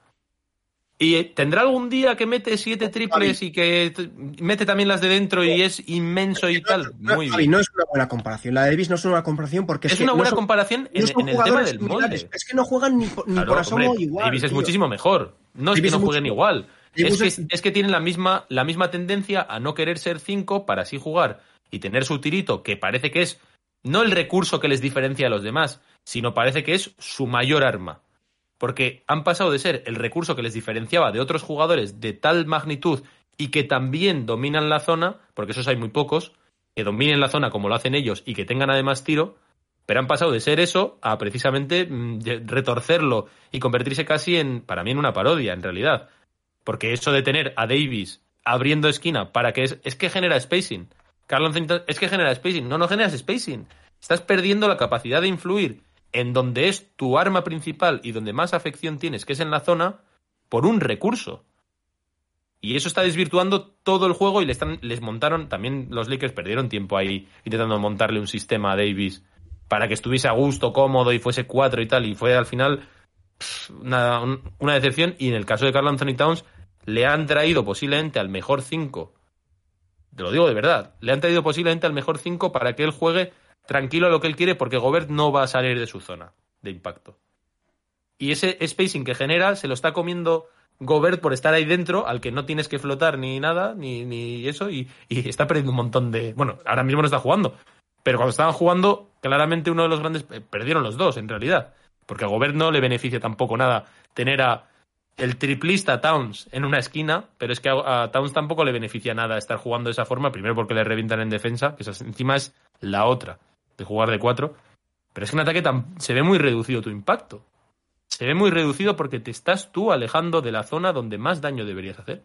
Y tendrá algún día que mete siete triples y que mete también las de dentro y es inmenso y tal. Muy bien. no es una buena comparación. La de Davis no es una buena comparación porque es, Es que una no buena son- comparación en, no son en el tema del molde. Es que no juegan ni, por- ni Claro, por asomo hombre, igual. Davis es tío. muchísimo mejor. No es que no jueguen mucho- igual. Es que, es que tienen la misma, la misma tendencia a no querer ser cinco para así jugar y tener su tirito, que parece que es no el recurso que les diferencia a los demás, sino parece que es su mayor arma. Porque han pasado de ser el recurso que les diferenciaba de otros jugadores de tal magnitud y que también dominan la zona, porque esos hay muy pocos, que dominen la zona como lo hacen ellos y que tengan además tiro, pero han pasado de ser eso a precisamente mm, retorcerlo y convertirse casi en, para mí, en una parodia, en realidad. Porque eso de tener a Davis abriendo esquina para que es, es que genera spacing. Carlos es que genera spacing. No, no generas spacing. Estás perdiendo la capacidad de influir en donde es tu arma principal y donde más afección tienes, que es en la zona, por un recurso. Y eso está desvirtuando todo el juego y le están, les montaron, también los Lakers perdieron tiempo ahí intentando montarle un sistema a Davis para que estuviese a gusto, cómodo y fuese cuatro y tal. Y fue al final una, un- una decepción. Y en el caso de Carl Anthony Towns, le han traído posiblemente al mejor cinco. Te lo digo de verdad. Le han traído posiblemente al mejor cinco para que él juegue tranquilo lo que él quiere, porque Gobert no va a salir de su zona de impacto. Y ese spacing que genera se lo está comiendo Gobert por estar ahí dentro, al que no tienes que flotar ni nada, ni, ni eso, y, está perdiendo un montón de. Bueno, ahora mismo no está jugando. Pero cuando estaban jugando, claramente uno de los grandes. eh, Perdieron los dos, en realidad. Porque a Gobert no le beneficia tampoco nada tener a el triplista Towns en una esquina, pero es que a, a Towns tampoco le beneficia nada estar jugando de esa forma, primero porque le revientan en defensa, que esa encima es la otra, de jugar de cuatro. Pero es que en ataque se ve muy reducido tu impacto. Se ve muy reducido porque te estás tú alejando de la zona donde más daño deberías hacer.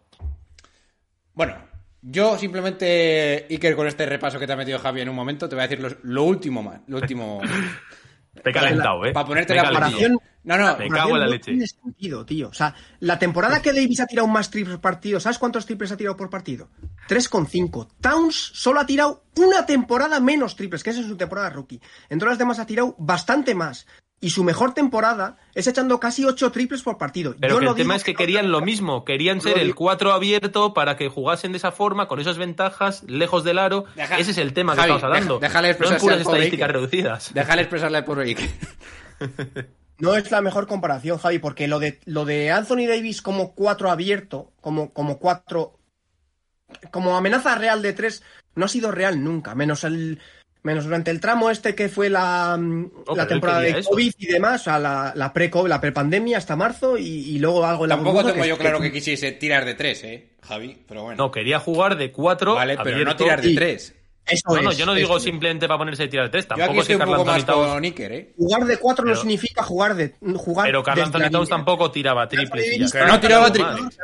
Bueno, yo simplemente, Iker, con este repaso que te ha metido Javi en un momento, te voy a decir lo último más. Lo último. (laughs) Te he calentado, ¿eh? Para ponerte la comparación. No, no, Me cago en la no leche. tiene sentido, tío. O sea, la temporada que Davis ha tirado más triples por partido, ¿sabes cuántos triples ha tirado por partido? 3,5. Towns solo ha tirado una temporada menos triples, que esa es su temporada rookie. En todas las demás ha tirado bastante más. Y su mejor temporada es echando casi 8 triples por partido. Pero Yo que no el tema es que querían lo mismo, querían ser el digo- 4 abierto para que jugasen de esa forma, con esas ventajas, lejos del aro. Deja- Ese es el tema Javi, que estamos hablando. deja- déjale no en puras estadísticas reducidas. Déjale expresarle pobre Iker. (laughs) No es la mejor comparación, Javi, porque lo de, lo de Anthony Davis como 4 abierto, como, como 4 como amenaza real de tres no ha sido real nunca, menos el Menos durante el tramo este que fue la, mm, la temporada de eso. COVID y demás, o sea, la, la pre-COVID, la pre-pandemia hasta marzo y, y luego algo en la Tampoco tengo que- yo claro que quisiese tirar de tres, ¿eh, Javi? Pero bueno. No, quería jugar de cuatro. vale, pero no tirar de y- tres. Eso No, no, yo no digo es. simplemente para ponerse a tirar de tres. Yo aquí Tampoco es que estoy un Carl poco más Anthony Towns. con Iker, ¿eh? Jugar de cuatro no significa jugar de jugar Pero Carl Anthony Towns tampoco tiraba triples. Que no tiraba triples.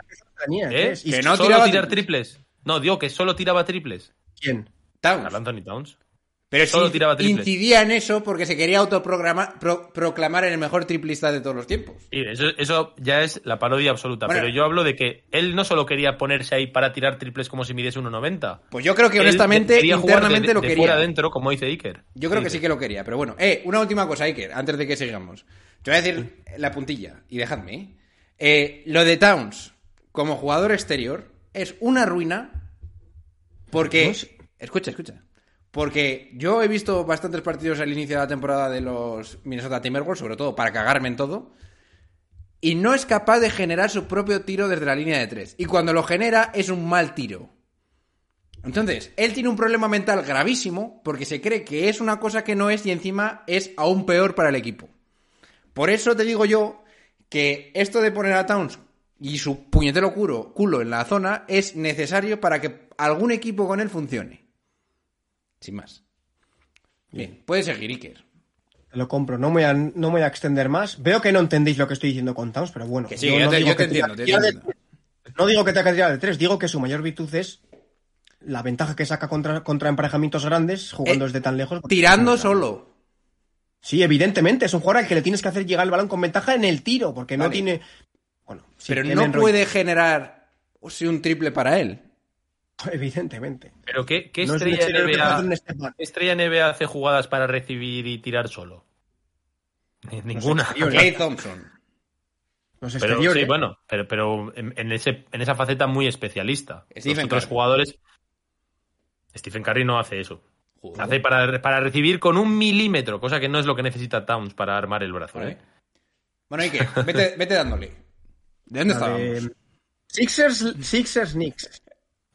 ¿Eh? Que si- no ¿Solo tiraba tirar triples. triples? No, digo que solo tiraba triples. ¿Quién? Towns. Carl Anthony Towns. Pero sí tiraba triples. incidía en eso porque se quería autoproclamar pro- proclamar en el mejor triplista de todos los tiempos. Sí, eso, eso ya es la parodia absoluta. Bueno. pero yo hablo de que él no solo quería ponerse ahí para tirar triples como si midiese 1,90. Pues yo creo que Él honestamente, internamente de, lo de quería. fuera adentro, como dice Iker. Yo creo que sí que lo quería, pero bueno. Eh, una última cosa, Iker, antes de que sigamos. Te voy a decir la puntilla y dejadme. ¿eh? Eh, lo de Towns como jugador exterior es una ruina porque... Escucha, escucha. Porque yo he visto bastantes partidos al inicio de la temporada de los Minnesota Timberwolves, sobre todo para cagarme en todo, y no es capaz de generar su propio tiro desde la línea de tres. Y cuando lo genera es un mal tiro. Entonces, él tiene un problema mental gravísimo porque se cree que es una cosa que no es y encima es aún peor para el equipo. Por eso te digo yo que esto de poner a Towns y su puñetero culo, culo en la zona es necesario para que algún equipo con él funcione. Sin más. Bien, puede seguir Iker. Te lo compro, no me, voy a, no voy a extender más. Veo que no entendéis lo que estoy diciendo con Towns, pero bueno. Que sí, yo no te- digo yo te que entiendo, te tirar de- entiendo. No digo que tenga que tirar de tres, digo que su mayor virtud es la ventaja que saca contra, contra emparejamientos grandes jugando Eh, desde tan lejos. Tirando solo. Sí, evidentemente, es un jugador al que le tienes que hacer llegar el balón con ventaja en el tiro, porque no tiene. Bueno, sí, pero no puede generar o sea, un triple para él. (laughs) Evidentemente. Pero ¿qué, qué No es estrella, un NBA, qué estrella NBA hace jugadas para recibir y tirar solo? Ni- Ninguna. Clay (laughs) Thompson. Los Pero, sí, bueno, pero, pero en, en ese, en esa faceta muy especialista. Stephen Los otros Curry. jugadores. Stephen Curry no hace eso. Joder. Hace para, para recibir con un milímetro, cosa que no es lo que necesita Towns para armar el brazo. Vale. ¿eh? Bueno, Iker, vete, vete dándole. ¿De dónde (laughs) estábamos? Sixers, Sixers, Knicks.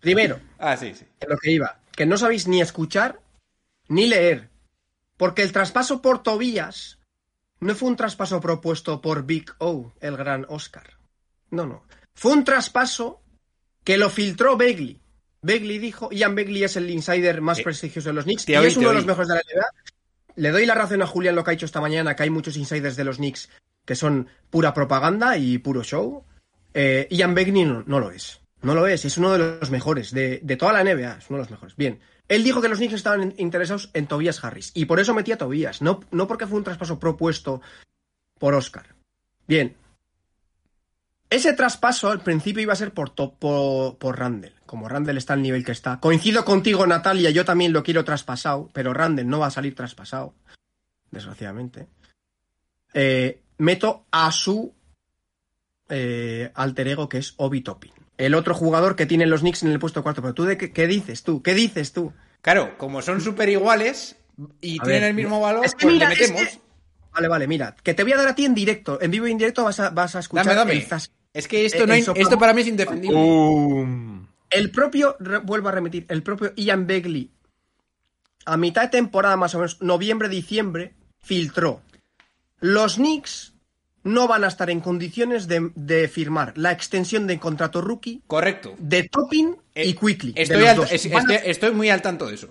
Primero, Ah, sí, sí. en lo que iba, que no sabéis ni escuchar ni leer. Porque el traspaso por Tobías no fue un traspaso propuesto por Big O, el gran Oscar. No, no. Fue un traspaso que lo filtró Begley. Begley dijo, Ian Begley es el insider más prestigioso de los Knicks y oí, es uno de los mejores de la NBA. Le doy la razón a Julián lo que ha dicho esta mañana, que hay muchos insiders de los Knicks que son pura propaganda y puro show. Eh, Ian Begley no, no lo es. No lo es, es uno de los mejores de, de toda la NBA, es uno de los mejores. Bien, él dijo que los Knicks estaban in- interesados en Tobias Harris y por eso metía a Tobias, no, no porque fue un traspaso propuesto por Oscar. Bien, ese traspaso al principio iba a ser por, por, por Randall. Como Randall está al nivel que está. Coincido contigo, Natalia, yo también lo quiero traspasado, pero Randall no va a salir traspasado. Desgraciadamente. Eh, meto a su eh, alter ego, que es Obi Toppin. El otro jugador que tiene los Knicks en el puesto cuarto. Pero tú, de qué, qué dices tú? ¿Qué dices tú? Claro, como son súper iguales y A tienen ver, el mismo valor, es que pues mira, le es metemos. que- Vale, vale, mira. Que te voy a dar a ti en directo. En vivo y en directo vas a, vas a escuchar Dame, dame. el zas- Es que esto, Eh, no hay- esto para mí es indefendible. Um, El propio, re- vuelvo a remitir, el propio Ian Begley, a mitad de temporada más o menos, noviembre-diciembre, filtró. Los Knicks no van a estar en condiciones de, de firmar la extensión de contrato rookie Correcto. de Toppin y Eh, Quickly. Estoy, al- es- Van a- estoy- estoy muy al tanto de eso.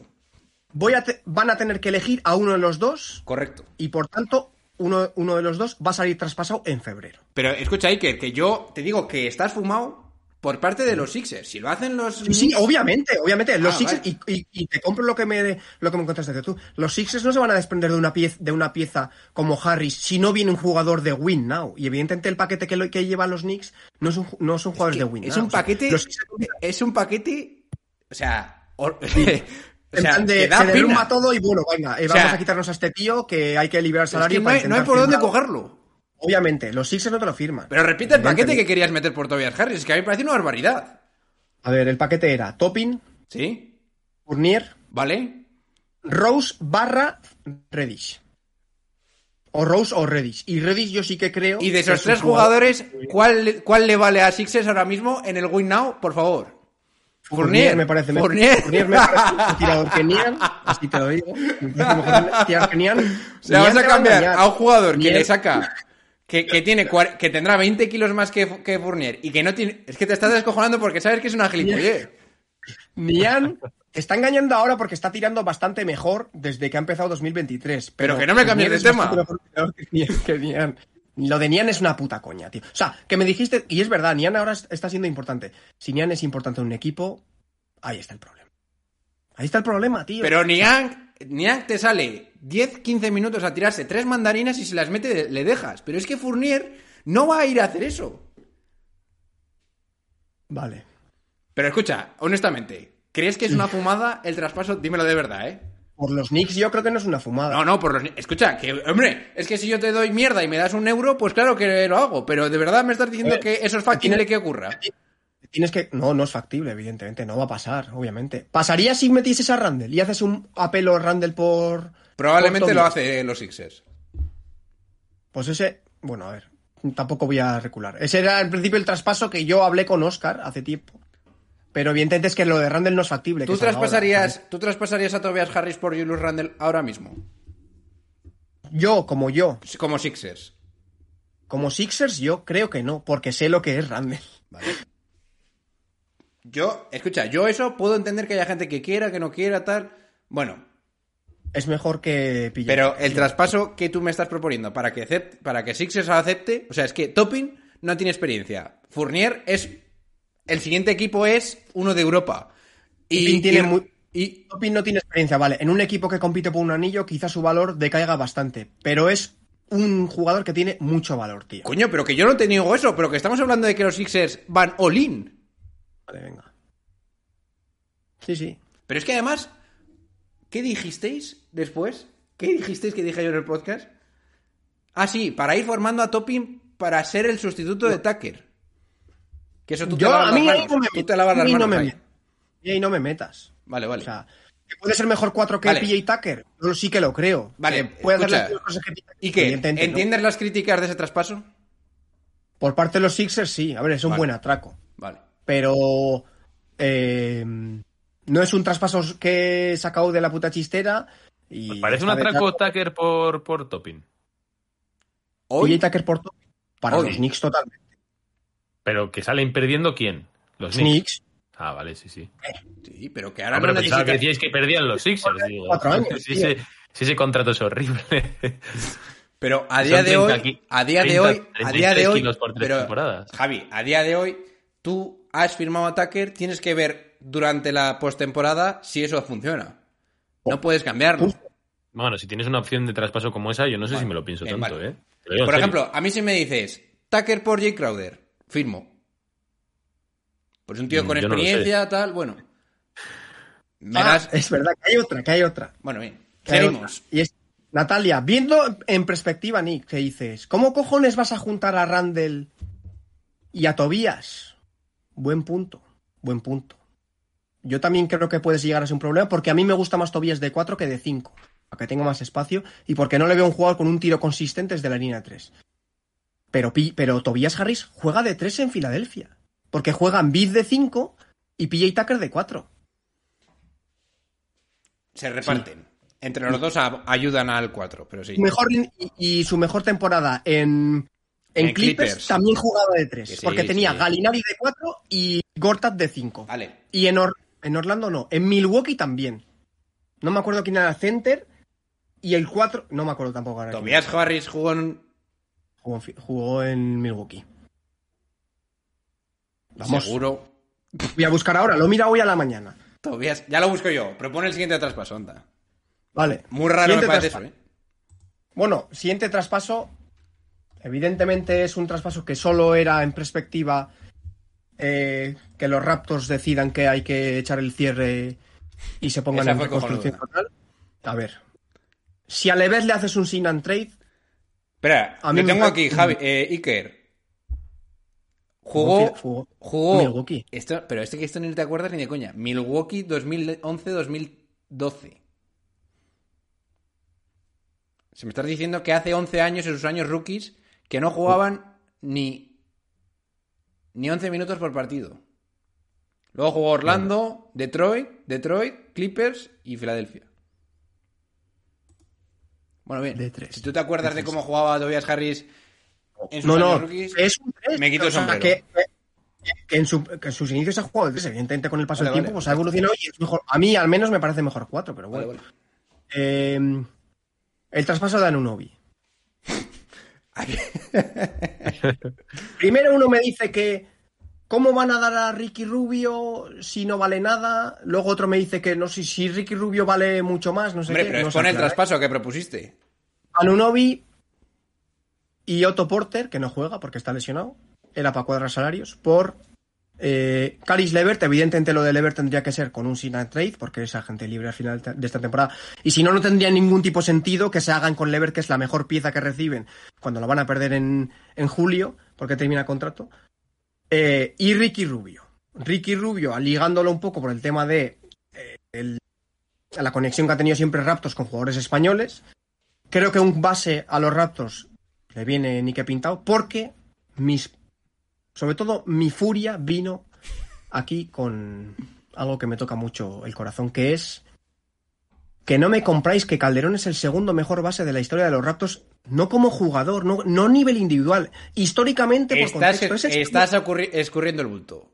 voy a te- van a tener que elegir a uno de los dos Correcto. y por tanto uno, uno de los dos va a salir traspasado en febrero. Pero escucha, Iker, que yo te digo que estás fumado por parte de los Sixers. Si lo hacen los. Sí, sí, obviamente, obviamente. Los Ah, Sixers, vale. y, y- y te compro lo que me lo que me contaste tú. Los Sixers no se van a desprender de una pieza, de una pieza como Harris si no viene un jugador de win now. Y evidentemente el paquete que, lo, que llevan los Knicks no son, no son jugadores que de win es now. un O sea, paquete. Sixers- es un paquete. O sea. or- o (laughs) en sea, plan de, se derrumba todo y bueno, venga, eh, O sea, vamos a quitarnos a este tío que hay que liberar Es salario que no para no hay por dónde cogerlo. Obviamente, los Sixers no te lo firman. Pero repite el paquete que querías meter por Tobias Harris. Es que a mí me parece una barbaridad. A ver, el paquete era Toppin, ¿Sí? Fournier, ¿Vale? Rose barra Reddish. O Rose o Reddish. Y Reddish yo sí que creo. Y de esos es tres jugador- jugadores, ¿cuál, ¿cuál le vale a Sixers ahora mismo en el Win Now? Por favor. Fournier me parece mejor. Fournier. Fournier me parece un tirador que Nian. Así te lo digo. Me parece mejor tirar que Nian. (laughs) O sea, Nian vas a cambiar a un jugador que le saca. Que, que tiene que tendrá 20 kilos más que, que Fournier y que no tiene. Es que te estás descojonando porque sabes que es una gilipollez. Nian te está engañando ahora porque está tirando bastante mejor desde que ha empezado 2023. Pero que no me cambies de Nian tema. que Nian- Nian. Lo de Nian es una puta coña, tío. O sea, que me dijiste, y es verdad, Nian ahora está siendo importante. Si Nian es importante en un equipo, ahí está el problema. Ahí está el problema, tío. Pero Niang, Niang te sale 10-15 minutos a tirarse tres mandarinas y si las mete le dejas. Pero es que Fournier no va a ir a hacer eso. Vale. Pero escucha, honestamente, ¿crees que es una fumada el traspaso? Dímelo de verdad, ¿eh? Por los Knicks yo creo que no es una fumada. No, no, por los... Escucha, que, hombre, es que si yo te doy mierda y me das un euro, pues claro que lo hago. Pero de verdad me estás diciendo ver, que eso es factible que ocurra. Tienes que. No, no es factible, evidentemente. No va a pasar, obviamente. ¿Pasaría si metieses a Randall y haces un apelo a Randall por. Probablemente por lo hace los Sixers. Pues ese. Bueno, a ver. Tampoco voy a recular. Ese era en principio el traspaso que yo hablé con Oscar hace tiempo. Pero evidentemente es que lo de Randall no es factible. ¿Tú ahora, traspasarías. ¿Tú traspasarías a Tobias Harris por Julius Randle ahora mismo? Yo, como yo, Como Sixers. como Sixers, yo creo que no, porque sé lo que es Randall. Yo, escucha, yo eso puedo entender que haya gente que quiera, que no quiera, tal. Bueno, Es mejor que PJ. pero el traspaso que tú me estás proponiendo para que, acep- para que Sixers acepte, o sea, es que Topping no tiene experiencia. Fournier es. El siguiente equipo es uno de Europa. Y, tiene y- muy- y- Toppin no tiene experiencia, vale. En un equipo que compite por un anillo, quizás su valor decaiga bastante. Pero es un jugador que tiene mucho valor, tío. Coño, pero que yo no te niego eso, pero que estamos hablando de que los Sixers van all-in. Vale, venga. Sí, sí. Pero es que además, ¿qué dijisteis después? ¿Qué dijisteis que dije yo en el podcast? Ah, sí, para ir formando a Topping para ser el sustituto de Tucker. Que eso tú te Yo, lavas a mí manos. no me Tú te lavas las a mí no manos me ahí. metas. Y ahí no me metas. Vale, vale. O sea, que puede ser mejor 4 que Vale. PJ Tucker. Yo sí que lo creo. Vale, puede hacer las cosas que ¿Y qué? Evidentemente, no. ¿Entiendes las críticas de ese traspaso? Por parte de los Sixers, sí. A ver, es un Vale. buen atraco. Vale. Pero. eh, no es un traspaso que he sacado de la puta chistera. Y Pues parece un atraco traco. Tucker por, por Topping. Hoy, Tucker por todo. Para Hoy. los Knicks totalmente. Pero que salen perdiendo quién? Los Knicks. Knicks. Ah, vale, sí, sí. sí, pero que ahora Ah, pero no pensaba que decíais que perdían los Sixers. Digo. Cuatro años, (laughs) Sí, sí, sí, ese contrato es horrible. Pero a día de 30 hoy, a día de 30, hoy, a día de 33 hoy, pero, temporadas. Javi, a día de hoy, tú has firmado a Tucker, tienes que ver durante la postemporada si eso funciona. No puedes cambiarlo. Bueno, si tienes una opción de traspaso como esa, yo no sé si me lo pienso bien, tanto, vale. ¿eh? Por serio. ejemplo, a mí si me dices Tucker por Jay Crowder, firmo. Pues un tío Mm, con yo no lo experiencia, tal, bueno. (laughs) Me Ah, das- es verdad que hay otra, que hay otra. Bueno, bien. Seguimos. Y es, Natalia, viendo en perspectiva, Nick, que dices, ¿cómo cojones vas a juntar a Randall y a Tobías? Buen punto, buen punto. Yo también creo que puedes llegar a ser un problema porque a mí me gusta más Tobías de 4 que de 5, para que tenga más espacio y porque no le veo un jugador con un tiro consistente desde la línea 3. Pero, pero Tobias Harris juega de 3 en Filadelfia, porque juegan Bid de 5 y PJ Tucker de 4. Se reparten. Entre los dos ayudan al 4, pero sí. Mejor y, y su mejor temporada en, en, En Clippers, Clippers. también jugaba de 3, Que sí, porque tenía sí. Galinari de 4 y Gortat de 5. Vale. Y en, Or- en Orlando no, en Milwaukee también. No me acuerdo quién era center y el 4, no me acuerdo tampoco ahora. quién Tobias Harris jugó en... Jugó, en fi- jugó en Milwaukee. Vamos, Seguro. voy a buscar ahora, lo mira hoy a la mañana. Tobias... Ya lo busco yo. Propone el siguiente traspaso, anda. Vale. Muy raro me parece eso, ¿eh? Bueno, siguiente traspaso. Evidentemente es un traspaso que solo era en perspectiva eh, que los Raptors decidan que hay que echar el cierre y se pongan Esa en reconstrucción total. A ver. Si a Leves le haces un sin and trade, Espera, A mí me tengo aquí, Javi. Eh, Iker. Jugó... jugó, Jugó... Milwaukee. Esto, pero este que esto ni te acuerdas ni de coña. Milwaukee 2011-2012. Se me estás diciendo que hace 11 años, en sus años rookies, que no jugaban ni, ni 11 minutos por partido. Luego jugó Orlando, Detroit, Detroit, Clippers y Filadelfia. Bueno, bien. De tres. Si tú te acuerdas de cómo jugaba Tobias Harris en sus No, no, rookies, es un 3. me quito el sombrero. que, en, su- que en sus inicios ha jugado el 3, evidentemente con el paso Vale, del tiempo, pues ha evolucionado y es mejor. A mí al menos me parece mejor 4, pero bueno. vale. Eh, el traspaso de Anunobi. (laughs) Primero uno me dice que ¿cómo van a dar a Ricky Rubio si no vale nada? Luego otro me dice que no sé si Ricky Rubio vale mucho más, no sé Hombre, qué. pero no con el traspaso que propusiste. Anunobi y Otto Porter, que no juega porque está lesionado, era para cuadrar salarios, por eh, Caris Levert. Evidentemente lo de Levert tendría que ser con un sign trade, porque es agente libre al final de esta temporada. Y si no, no tendría ningún tipo de sentido que se hagan con Levert, que es la mejor pieza que reciben cuando lo van a perder en, en julio, porque termina contrato. Eh, y Ricky Rubio. Ricky Rubio, ligándolo un poco por el tema de eh, la conexión que ha tenido siempre Raptors con jugadores españoles. Creo que un base a los Raptors le viene ni que pintado, porque mis, sobre todo mi furia vino aquí con algo que me toca mucho el corazón, que es que no me compráis que Calderón es el segundo mejor base de la historia de los Raptors, no como jugador, no, no a nivel individual, históricamente por Estás, contexto. Es estás escurriendo el bulto.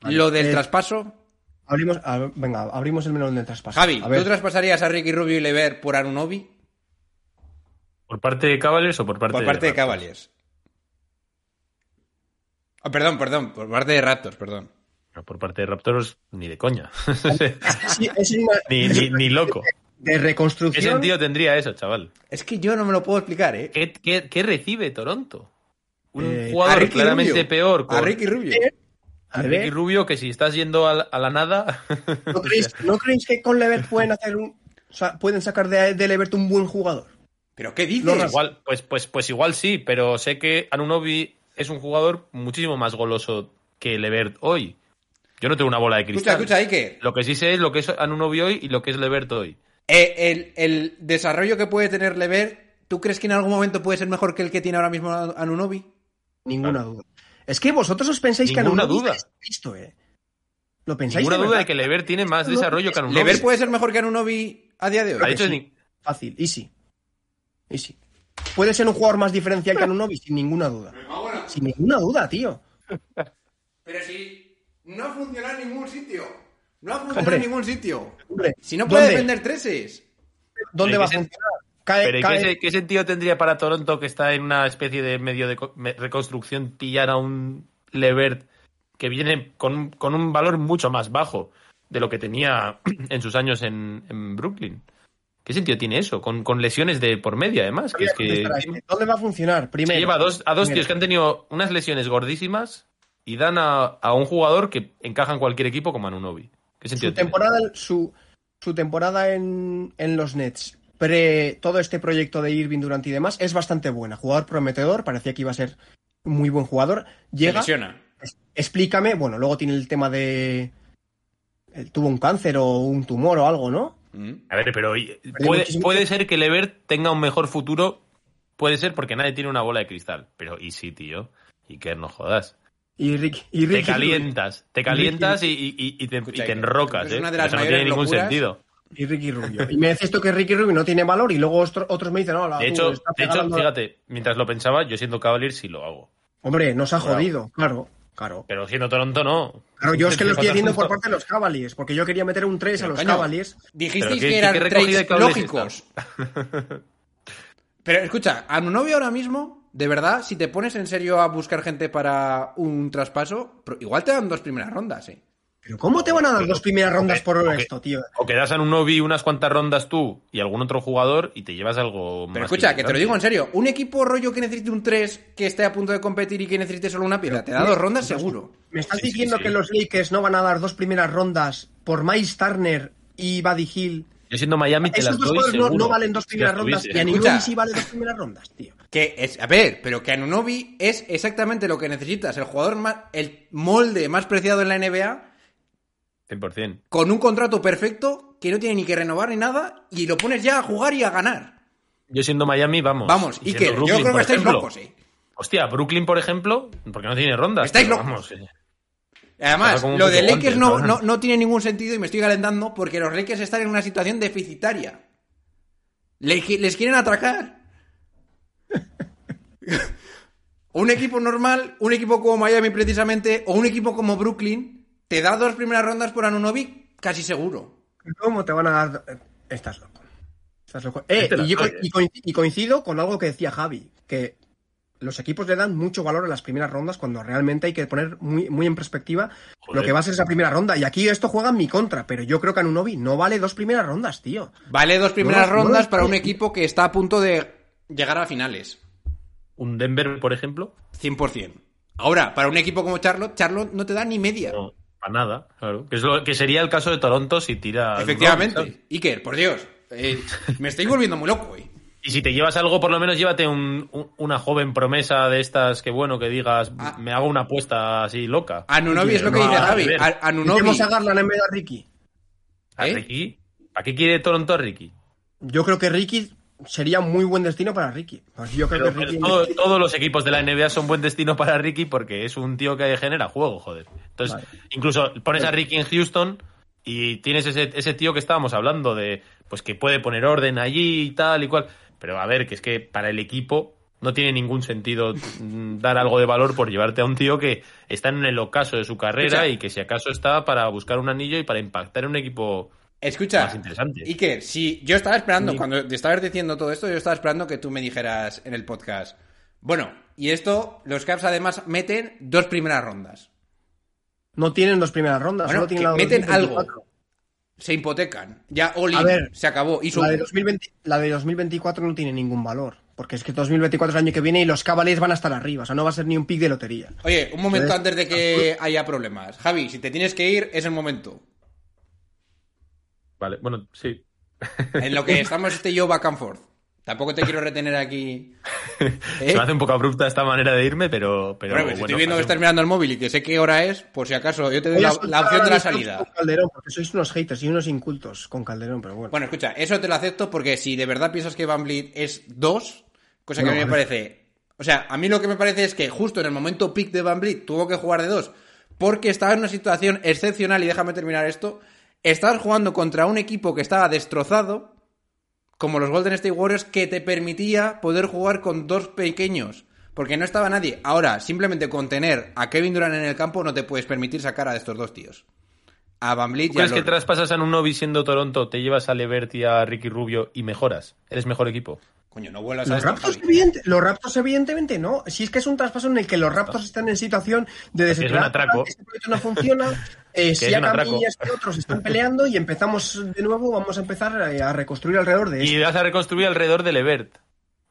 Vale, Lo del eh, traspaso. Abrimos, a- venga, abrimos el melón del traspaso. Javi, a ver, ¿tú traspasarías a Ricky Rubio y Lever por Anunobi? ¿Por parte de Cavaliers o por parte Por parte de Raptors? Cavaliers. Ah, perdón, perdón, por parte de Raptors, perdón. No, por parte de Raptors, ni de coña. (laughs) sí, es una- ni, ni, ni loco. de ¿Qué reconstrucción. sentido tendría eso, chaval? Es que yo no me lo puedo explicar, ¿eh? ¿Qué, qué, qué recibe Toronto? Un Eh, jugador claramente Rubio. peor con A Ricky Rubio. A Ricky Rubio que si estás yendo a la, a la nada... (laughs) ¿no, (laughs) creéis, ¿no creéis que con Levert pueden hacer un, o sea, pueden sacar de, de Levert un buen jugador? ¿Pero qué dices? No, igual, pues, pues, pues igual sí, pero sé que Anunobi es un jugador muchísimo más goloso que Levert hoy. Yo no tengo una bola de Escucha, cristal. escucha, Iker. Lo que sí sé es lo que es Anunobi hoy y lo que es Levert hoy. Eh, el, el desarrollo que puede tener Lever, ¿tú crees que en algún momento puede ser mejor que el que tiene ahora mismo Anunobi? Ninguna duda. Es que vosotros os pensáis Ninguna que Anunobi duda. es listo, ¿eh? Lo pensáis Ninguna de duda de que Levert tiene más No, desarrollo que Anunobi. ¿Lever puede ser mejor que Anunobi a día de hoy? Ha dicho sí. ni- Fácil, easy. Easy. Puede ser un jugador más diferencial que Anunobi, sin ninguna duda. Sin ninguna duda, tío. Pero si no ha funcionado en ningún sitio. No ha funcionado Hombre. en ningún sitio. Hombre, Si no puede ¿dónde? defender treses. ¿Dónde va a ¿qué sen- funcionar? Cae, Pero ¿y cae- ¿qué, se- qué sentido tendría para Toronto que está en una especie de medio de reconstrucción pillar a un Levert que viene con, un- con un valor mucho más bajo de lo que tenía (clears throat) en sus años en, en Brooklyn? ¿Qué sentido tiene eso? Con, con lesiones de por media, además. Que es que ¿Dónde va a funcionar? se Primero. lleva a dos, a dos tíos que han tenido unas lesiones gordísimas y dan a, a un jugador que encaja en cualquier equipo como Anunobi. ¿Qué sentido su tiene? temporada, su, su temporada en, en los Nets, pre todo este proyecto de Irving Durant y demás, es bastante buena. Jugador prometedor, parecía que iba a ser un muy buen jugador. Se Llega, lesiona. explícame, bueno, luego tiene el tema de... Tuvo un cáncer o un tumor o algo, ¿no? A ver, pero puede, ser que Levert tenga un mejor futuro. Puede ser porque nadie tiene una bola de cristal. Pero y sí, tío. Y que no jodas. Y Rick, y Te calientas. Te calientas y, y- y- y te, Escucha, y te que- enrocas, es ¿eh? una de las Eso no tiene ningún sentido. Y Ricky Rubio. Y me decís esto que Ricky Rubio no tiene valor y luego otro- otros me dicen, no, la, De hecho, de hecho, fíjate, mientras lo pensaba, yo siendo Cavalier sí lo hago. Hombre, nos ha jodido, claro, claro. Pero siendo Toronto, no. Claro, yo es que lo estoy haciendo por parte de los Cavaliers, porque yo quería meter un 3 a los coño, Cavaliers. Dijisteis ¿qué- que eran trades lógicos. (laughs) Pero escucha, Anunobi ahora mismo, de verdad, si te pones en serio a buscar gente para un traspaso, igual te dan dos primeras rondas, ¿eh? Pero ¿cómo te van a dar dos primeras rondas por esto, tío? O que das a un Novi unas cuantas rondas tú y algún otro jugador y te llevas algo Pero más escucha, que te lo digo en serio, un equipo rollo que necesite un 3 que esté a punto de competir y que necesite solo una pieza, te da dos rondas seguro. ¿Me estás Sí, diciendo sí. que los Lakers no van a dar dos primeras rondas por Miles Turner y Buddy Hill? Yo siendo Miami te Esos las dos doy jugadores no, valen dos primeras rondas y. Anunobi sí vale dos primeras rondas, tío. Que es, a ver, pero que Anunobi es exactamente lo que necesitas, el jugador más, el molde más preciado en la NBA, 100%. con un contrato perfecto, que no tiene ni que renovar ni nada, y lo pones ya a jugar y a ganar. Yo siendo Miami, vamos. Vamos, Y que yo creo que estáis ejemplo. locos, eh. Hostia, Brooklyn, por ejemplo, porque no tiene rondas. Estáis locos. vamos, eh. Además, lo de Lakers no, no, no tiene ningún sentido y me estoy calentando porque los Lakers están en una situación deficitaria. Le- les quieren atracar. (laughs) un equipo normal, un equipo como Miami precisamente, o un equipo como Brooklyn, te da dos primeras rondas por Anunovic, casi seguro. ¿Cómo te van a dar? Estás loco. Estás loco. Eh, Te la y, yo coincido con algo que decía Javi, que los equipos le dan mucho valor a las primeras rondas cuando realmente hay que poner muy, muy en perspectiva Joder. lo que va a ser esa primera ronda. Y aquí esto juega en mi contra, pero yo creo que Anunobi no vale dos primeras rondas, tío. Vale dos primeras no, rondas no, para no. un equipo que está a punto de llegar a finales. Un Denver, por ejemplo. 100%. Ahora, para un equipo como Charlotte, Charlotte no te da ni media. No, para nada, claro. Que, es lo, que sería el caso de Toronto si tira. Efectivamente. Iker, por Dios. eh, me estoy volviendo muy loco hoy. Y si te llevas algo, por lo menos llévate un- un- una joven promesa de estas que, bueno, que digas, Ah. me hago una apuesta así loca. Anunobi es lo que No, dice a Javi. Anunobi. Metemos a Garland en vez de a Ricky. ¿A ¿Eh? Ricky? ¿Para qué quiere Toronto a Ricky? Yo creo que Ricky sería muy buen destino para Ricky. Pues yo creo Pero, que Ricky... pero todo- todos los equipos de la NBA son buen destino para Ricky porque es un tío que genera juego, joder. Entonces, Vale. incluso pones a Ricky en Houston y tienes ese, ese tío que estábamos hablando de, pues que puede poner orden allí y tal y cual. Pero a ver, que es que para el equipo no tiene ningún sentido mm, dar algo de valor por llevarte a un tío que está en el ocaso de su carrera y que si acaso está para buscar un anillo y para impactar en un equipo Escucha, más interesante. Iker, si yo estaba esperando, Sí. cuando te estabas diciendo todo esto, yo estaba esperando que tú me dijeras en el podcast. Bueno, y esto, los Caps además meten dos primeras rondas. No tienen dos primeras rondas, Bueno, solo tienen que la meten 2024. algo. Se hipotecan. Ya ver, se acabó. Y su- La de, 2020 la de 2024 no tiene ningún valor, porque es que 2024 es el año que viene y los Cavaliers van a estar arriba, o sea, no va a ser ni un pick de lotería. Oye, un momento Entonces, antes de que haya problemas. Javi, si te tienes que ir, es el momento. Vale, bueno, sí. En lo que estamos este y yo back and forth. Tampoco te quiero retener aquí. ¿Eh? (laughs) Se me hace un poco abrupta esta manera de irme, pero. pero Bueno, pues bueno, estoy viendo que estás mirando el móvil y que sé qué hora es, por si acaso yo te doy la, opción de la salida. Con Calderón, porque sois unos haters y unos incultos con Calderón, pero bueno. Bueno, escucha, eso te lo acepto porque si de verdad piensas que Van Vliet es dos, cosa que a mí me parece. O sea, a mí lo que me parece es que justo en el momento pick de Van Vliet tuvo que jugar de dos porque estaba en una situación excepcional y déjame terminar esto. Estabas jugando contra un equipo que estaba destrozado, como los Golden State Warriors, que te permitía poder jugar con dos pequeños. Porque no estaba nadie. Ahora, simplemente con tener a Kevin Durant en el campo no te puedes permitir sacar a estos dos tíos. A Van Vliet ¿Tú y a crees que traspasas a un novi siendo Toronto, te llevas a Levert y a Ricky Rubio y mejoras? Eres mejor equipo. Coño, no vuelvas a Los evidente- los Raptors, evidentemente, no. Si es que es un traspaso en el que los Raptors están en situación de es un desesperanza, atraco. este proyecto no funciona, (laughs) eh, si a atraco. y este otros están peleando y empezamos de nuevo, vamos a empezar eh, a reconstruir alrededor de Y esto. vas a reconstruir alrededor de Levert.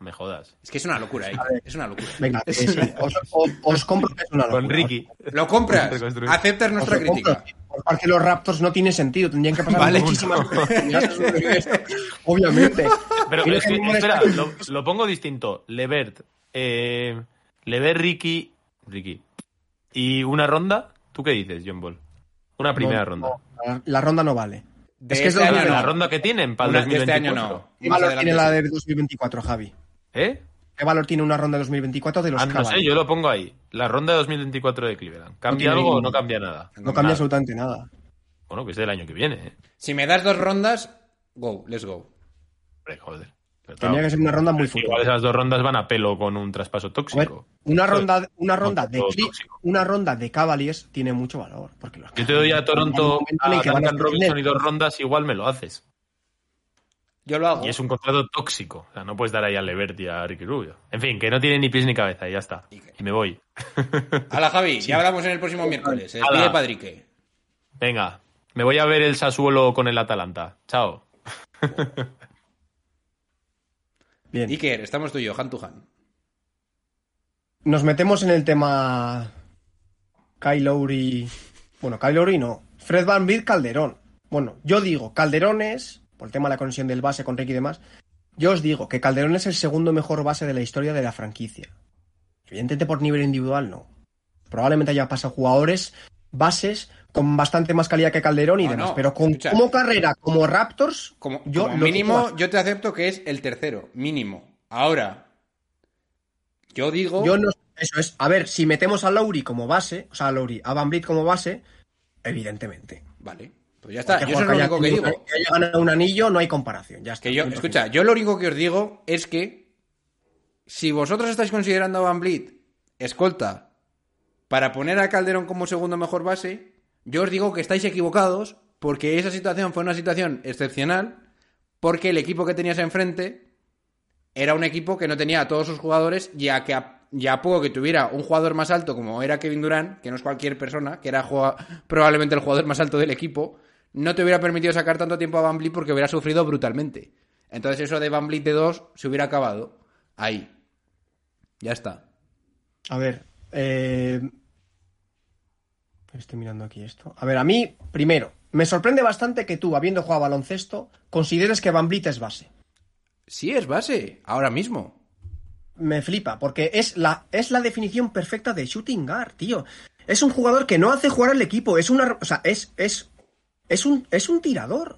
Me jodas. Es que es una locura, eh. Es una locura. Venga, eh, sí, os, os- os compro que es una locura. Con Ricky. Lo compras. Aceptas Os nuestra compro. crítica. Por parte de los Raptors no tiene sentido, tendrían que pasar Vale. muchísimas (laughs) Obviamente. Pero es que, espera, lo, lo pongo distinto. Levert, eh, Levert, Ricky, Ricky. ¿Y una ronda? ¿Tú qué dices, John Ball? Una primera No, ronda. no, la, la ronda no vale. De es que es este año 2020. La no. ronda que tienen para el Una- de este 2024. año no. ¿Qué Más tiene la de 2024, Javi? ¿Eh? ¿Qué valor tiene una ronda de 2024 de los Ah, no sé, Cavaliers? yo lo pongo ahí. La ronda de 2024 de Cleveland. ¿Cambia algo o no cambia nada? No cambia absolutamente nada. Bueno, que es del año que viene, ¿eh? Si me das dos rondas, go, let's go. Hombre, joder. Pero Tendría claro, que ser una ronda muy Igual fuerte. esas dos rondas van a pelo con un traspaso ver, tóxico. una ronda, una ronda de una ronda de Cavaliers tiene mucho valor. Porque los Yo te doy a Toronto a a Duncan Robinson y dos rondas, igual me lo haces. Yo lo hago. Y es un contrato tóxico. O sea, no puedes dar ahí a Levert y a Ricky Rubio. En fin, que no tiene ni pies ni cabeza y ya está. Y me voy. (laughs) Hala, Javi, ya hablamos en el próximo miércoles. Se despide Hala. Padrique. Venga, me voy a ver el Sassuolo con el Atalanta. Chao. (laughs) Bien. Iker, estamos tú y yo, hand to hand. Nos metemos en el tema Kyle Lowry. Bueno, Kyle Lowry no. Fred Van Vliet Calderón. Bueno, yo digo, Calderón es, por el tema de la conexión del base con Ricky y demás, yo os digo que Calderón es el segundo mejor base de la historia de la franquicia. Evidentemente por nivel individual no. Probablemente haya pasado jugadores, bases, con bastante más calidad que Calderón y No, demás. no, pero con, escucha. como carrera, como Raptors, Como, yo como lo mínimo, yo te acepto que es el tercero, mínimo. Ahora, yo digo. Yo no. Eso es. A ver, si metemos a Lowry como base, o sea, a Lowry, a Van Vliet como base, evidentemente. Vale. Pues ya está, yo eso es lo único que digo. que haya ganado un anillo, no hay comparación. Ya está. Que yo, escucha, yo lo único que os digo es que si vosotros estáis considerando a Van Vliet escolta para poner a Calderón como segundo mejor base, yo os digo que estáis equivocados porque esa situación fue una situación excepcional porque el equipo que tenías enfrente era un equipo que no tenía a todos sus jugadores ya que a, ya poco que tuviera un jugador más alto como era Kevin Durant, que no es cualquier persona, que era probablemente el jugador más alto del equipo, no te hubiera permitido sacar tanto tiempo a Van Vliet porque hubiera sufrido brutalmente. Entonces eso de Van Vliet de 2 se hubiera acabado ahí. Ya está. A ver, eh... estoy mirando aquí esto. A ver, a mí, primero, me sorprende bastante que tú, habiendo jugado baloncesto, consideres que Van Vliet es base. Sí es base, ahora mismo. Me flipa, porque es la, es la definición perfecta de shooting guard, tío. Es un jugador que no hace jugar al equipo, es una, o sea, es, es, es un, es un tirador.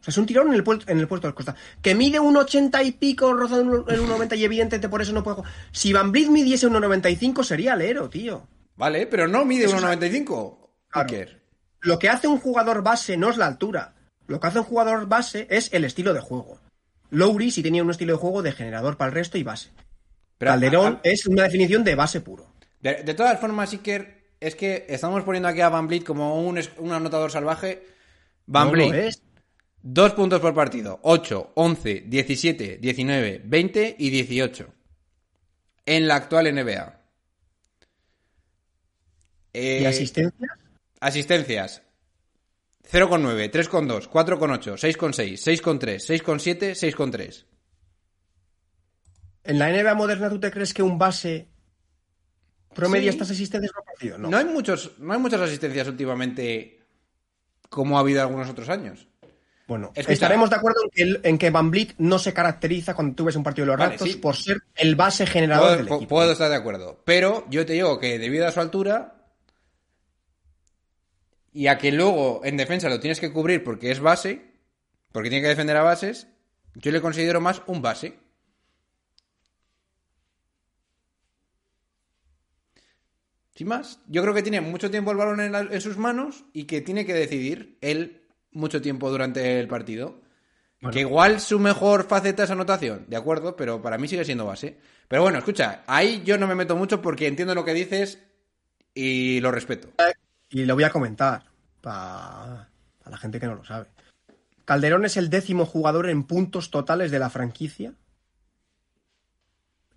O sea, es un tirador en el, puerto, en el puerto de costa. Que mide un 80 y pico, rozando el 1,90 y evidentemente por eso no puede jugar. Si Van Vliet midiese un 1,95 sería alero, tío. Vale, pero no mide Eso es- 1,95. Claro. Lo que hace un jugador base no es la altura. Lo que hace un jugador base es el estilo de juego. Lowry sí tenía un estilo de juego de generador para el resto y base. Pero, Calderón a- a- es una definición de base puro. De, de todas formas, Iker, es que estamos poniendo aquí a Van Vliet como un, un anotador salvaje. Van Vliet, dos puntos por partido. 8, 11, 17, 19, 20 y 18. En la actual NBA. Eh, ¿Y asistencia? Asistencias. 0,9, 3,2, 4,8, 6,6, 6,3, 6,7, 6,3. ¿En la NBA moderna tú te crees que un base promedia Sí. estas asistencias por partido? No. No hay, muchos, no hay muchas asistencias últimamente como ha habido algunos otros años. Bueno, Escucha. estaremos de acuerdo en que, el- en que Van Vliet no se caracteriza cuando tú ves un partido de los Vale, Raptors sí. por ser el base generador Puedo, del equipo. puedo estar de acuerdo. Pero yo te digo que debido a su altura y a que luego en defensa lo tienes que cubrir porque es base, porque tiene que defender a bases, yo le considero más un base. Sin más, yo creo que tiene mucho tiempo el balón en, la- en sus manos y que tiene que decidir él mucho tiempo durante el partido. Que igual su mejor faceta es anotación, de acuerdo, pero para mí sigue siendo base. Pero bueno, escucha, ahí yo no me meto mucho porque entiendo lo que dices y lo respeto. Y lo voy a comentar para la gente que no lo sabe. Calderón es el décimo jugador en puntos totales de la franquicia.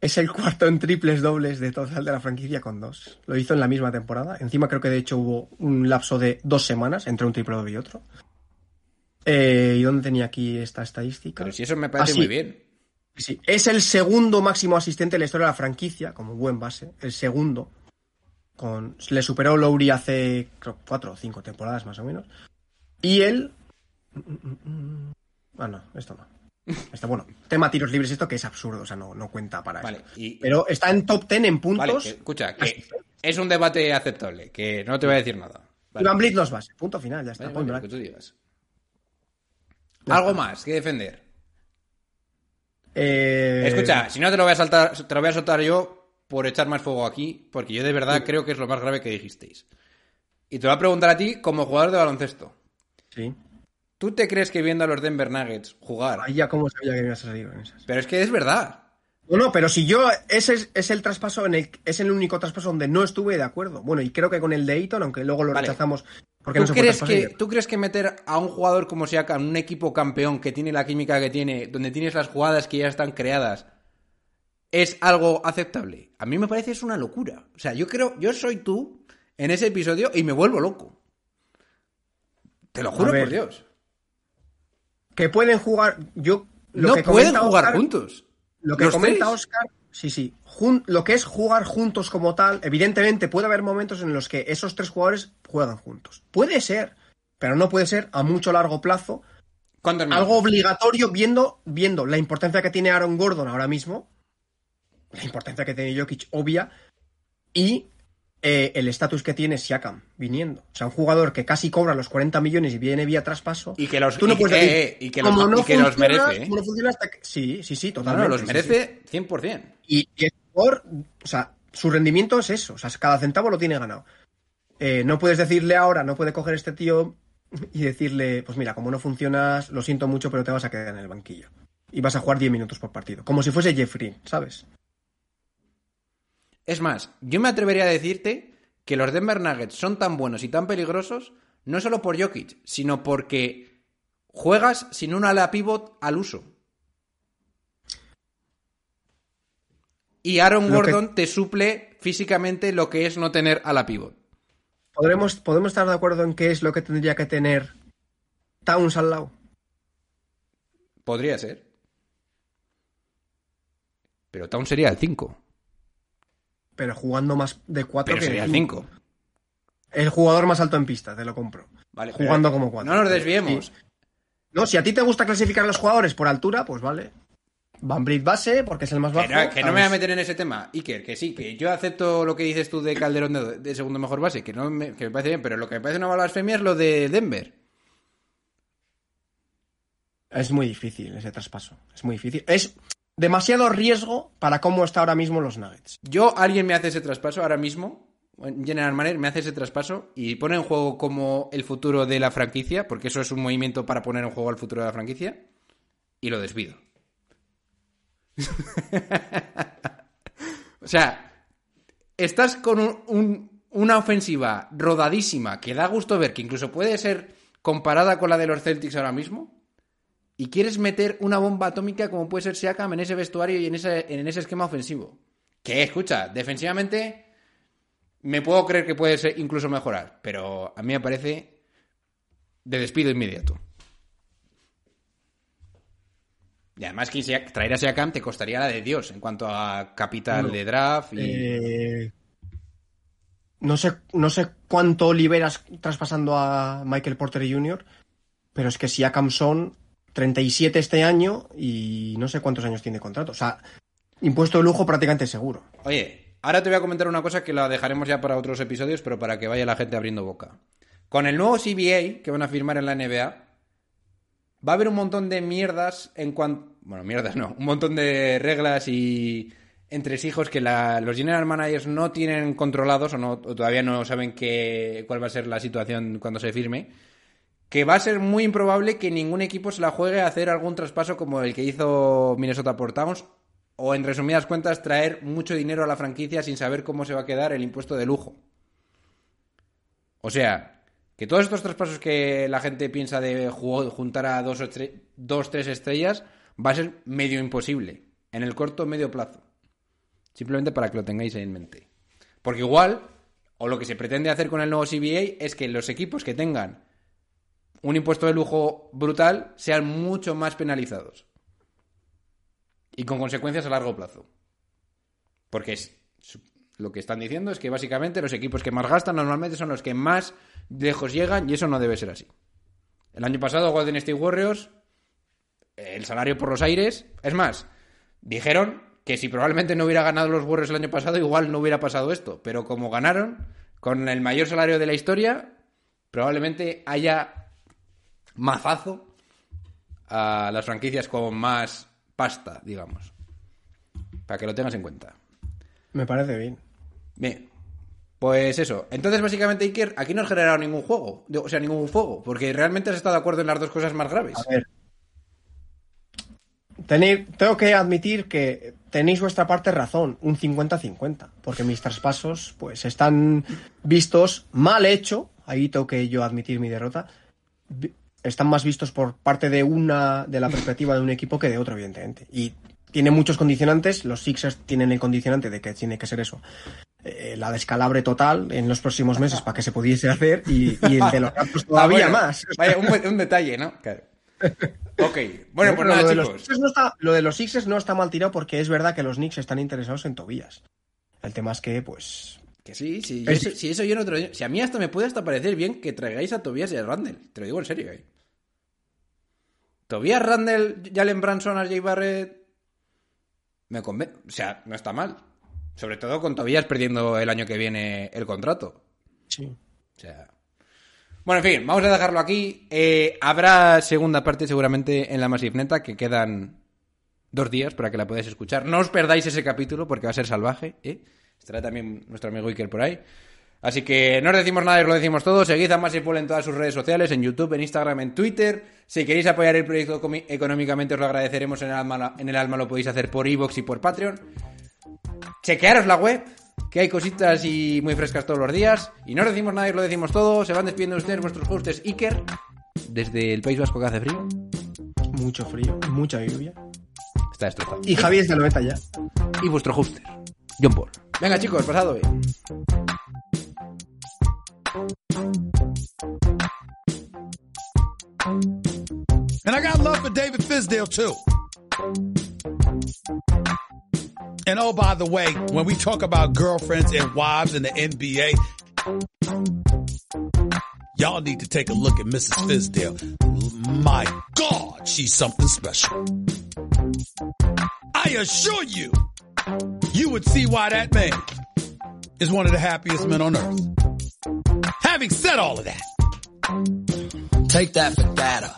Es el cuarto en triples dobles de total de la franquicia con dos. Lo hizo en la misma temporada. Encima creo que de hecho hubo un lapso de dos semanas entre un triple doble y otro. Eh, ¿Y dónde tenía aquí esta estadística? Pero si eso me parece Ah, muy bien. Sí, es el segundo máximo asistente de la historia de la franquicia, como buen base. El segundo. Con, le superó Lowry hace creo, cuatro o cinco temporadas más o menos. Y él. Ah, no, esto no. Está bueno. Tema tiros libres, esto que es absurdo, o sea, no, no cuenta para Vale, y, Pero está en top 10 en vale, puntos. que- escucha, que es un debate aceptable, que no te voy a decir nada. Vale. Iván Blitz los base. Punto final, ya está. Vale, vale, que tú digas. Algo más que defender. Eh, Escucha, si no te lo voy a saltar, te lo voy a soltar yo por echar más fuego aquí, porque yo de verdad creo que es lo más grave que dijisteis. Y te lo voy a preguntar a ti como jugador de baloncesto. Sí. ¿Tú te crees que viendo a los Denver Nuggets jugar? Ahí ya como sabía que ibas a salir con esas. Pero es que es verdad. No, no, pero si yo, ese es, es el traspaso, en el, es el único traspaso donde no estuve de acuerdo. Bueno, y creo que con el de Eaton, aunque luego lo Vale. rechazamos porque ¿Tú no crees, que, ¿Tú crees que meter a un jugador como Siakam, un equipo campeón que tiene la química que tiene, donde tienes las jugadas que ya están creadas, es algo aceptable? A mí me parece es una locura. O sea, yo creo, yo soy tú en ese episodio y me vuelvo loco. Te lo juro por Dios. Que pueden jugar, yo... Lo no que pueden comenta jugar juntos. Lo que Los comenta tres. Oscar, sí, sí. jun- lo que es jugar juntos como tal, evidentemente puede haber momentos en los que esos tres jugadores juegan juntos. Puede ser, pero no puede ser a mucho largo plazo algo obligatorio viendo, viendo la importancia que tiene Aaron Gordon ahora mismo, la importancia que tiene Jokic obvia, y eh, el estatus que tiene Siakam viniendo. O sea, un jugador que casi cobra los 40 millones y viene vía traspaso. Y que los- tú no y- puedes decir, eh, y que los- como no y que los funciona, merece, ¿eh? como no funciona hasta que- Sí, sí, sí, totalmente. no, los merece 100%. Y, y el jugador, o sea, su rendimiento es eso. O sea, cada centavo lo tiene ganado. Eh, no puedes decirle ahora, no puede coger este tío (laughs) y decirle, pues mira, como no funcionas, lo siento mucho, pero te vas a quedar en el banquillo. Y vas a jugar 10 minutos por partido. Como si fuese Jeffrey, ¿sabes? Es más, yo me atrevería a decirte que los Denver Nuggets son tan buenos y tan peligrosos no solo por Jokic, sino porque juegas sin un ala pivot al uso. Y Aaron que- Gordon te suple físicamente lo que es no tener ala pivot. ¿Podremos, ¿Podemos estar de acuerdo en qué es lo que tendría que tener Towns al lado? Podría ser. Pero Town sería el 5. Pero jugando más de 4 Pero que sería de el cinco. 5. El jugador más alto en pista, te lo compro. Vale, Jugando como cuatro. No nos desviemos. Sí. No, si a ti te gusta clasificar a los jugadores por altura, pues vale. Van Brit base, porque es el más bajo. Que no, que no me voy a meter en ese tema, Iker, que sí, que yo acepto lo que dices tú de Calderón de, de segundo mejor base, que, no me, que me parece bien, pero lo que me parece una blasfemia es lo de Denver. Es muy difícil ese traspaso. Es muy difícil. Es demasiado riesgo para cómo está ahora mismo los Nuggets. Yo, alguien me hace ese traspaso ahora mismo, General Manager me hace ese traspaso y pone en juego como el futuro de la franquicia, porque eso es un movimiento para poner en juego el futuro de la franquicia, y lo despido. (laughs) o sea, estás con un- un- una ofensiva rodadísima que da gusto ver, que incluso puede ser comparada con la de los Celtics ahora mismo, y quieres meter una bomba atómica como puede ser Siakam en ese vestuario y en ese, en ese esquema ofensivo. Que, escucha, defensivamente me puedo creer que puede ser incluso mejorar, pero a mí me parece de despido inmediato. Y además que traer a Siakam te costaría la de Dios en cuanto a capital No. de draft y... Eh, no, sé, no sé cuánto liberas traspasando a Michael Porter Jr., pero es que si a son 37 este año y no sé cuántos años tiene contrato. O sea, impuesto de lujo prácticamente seguro. Oye, ahora te voy a comentar una cosa que la dejaremos ya para otros episodios, pero para que vaya la gente abriendo boca. Con el nuevo CBA que van a firmar en la NBA, va a haber un montón de mierdas en cuanto... Bueno, mierdas no, un montón de reglas y entresijos que la- los general managers no tienen controlados o, no, o todavía no saben qué, cuál va a ser la situación cuando se firme. Que va a ser muy improbable que ningún equipo se la juegue a hacer algún traspaso como el que hizo Minnesota por o en resumidas cuentas traer mucho dinero a la franquicia sin saber cómo se va a quedar el impuesto de lujo. O sea, que todos estos traspasos que la gente piensa de ju- juntar a dos o dos, tres estrellas va a ser medio imposible en el corto o medio plazo. Simplemente para que lo tengáis en mente. Porque igual, o lo que se pretende hacer con el nuevo CBA es que los equipos que tengan un impuesto de lujo brutal sean mucho más penalizados y con consecuencias a largo plazo. Porque es, lo que están diciendo es que básicamente los equipos que más gastan normalmente son los que más lejos llegan y eso no debe ser así. El año pasado Golden State Warriors, el salario por los aires, es más, dijeron que si probablemente no hubiera ganado los Warriors el año pasado igual no hubiera pasado esto, pero como ganaron con el mayor salario de la historia, probablemente haya mazazo a las franquicias con más pasta, digamos. Para que lo tengas en cuenta. Me parece bien. Bien. Pues eso. Entonces, básicamente, Iker, aquí no has generado ningún juego. O sea, ningún fuego. Porque realmente has estado de acuerdo en las dos cosas más graves. A ver. Tengo que admitir que tenéis vuestra parte razón, un 50-50, porque mis traspasos pues están vistos mal hecho, ahí tengo que yo admitir mi derrota, están más vistos por parte de una de la perspectiva de un equipo que de otro, evidentemente. Y tiene muchos condicionantes, los Sixers tienen el condicionante de que tiene que ser eso. eh, la descalabre total en los próximos meses para que se pudiese hacer y, y el de los (laughs) Raptors todavía Ah, bueno. más. Vaya, un, un detalle, ¿no? (laughs) Claro. Ok. Bueno, No, pues nada, lo, de los chicos. Sixers no está, lo de los Sixers no está mal tirado porque es verdad que los Knicks están interesados en Tobías. El tema es que, pues. Que sí, sí. Es- Eso, si eso yo no te lo. Si a mí hasta me puede hasta parecer bien que traigáis a Tobias y a Randall. Te lo digo en serio, eh. Tobias, Randall, Jalen Branson, RJ Barrett. Me convence. O sea, no está mal. Sobre todo con Tobias perdiendo el año que viene el contrato. Sí. O sea. Bueno, en fin, vamos a dejarlo aquí. Eh, habrá segunda parte seguramente en la Massive Neta, que quedan dos días para que la podáis escuchar. No os perdáis ese capítulo porque va a ser salvaje. ¿eh? Estará también nuestro amigo Iker por ahí. Así que no os decimos nada y os lo decimos todo. Seguid a Ball en todas sus redes sociales, en YouTube, en Instagram, en Twitter. Si queréis apoyar el proyecto económicamente os lo agradeceremos en el alma, en el alma lo podéis hacer por iVoox y por Patreon. Chequearos la web, que hay cositas y muy frescas todos los días. Y no os decimos nada y os lo decimos todo. Se van despidiendo ustedes vuestros hostes Iker, desde el País Vasco que hace frío. Mucho frío, mucha lluvia. Está destrozado. Y Javi es de 90 ya. y vuestro hoster, John Paul. Venga chicos, pasado bien. And I got love for David Fisdale too. And oh, by the way, when we talk about girlfriends and wives in the NBA, y'all need to take a look at Mrs. Fisdale. My God, she's something special. I assure you, you would see why that man is one of the happiest men on earth. Having said all of that, Take that for data.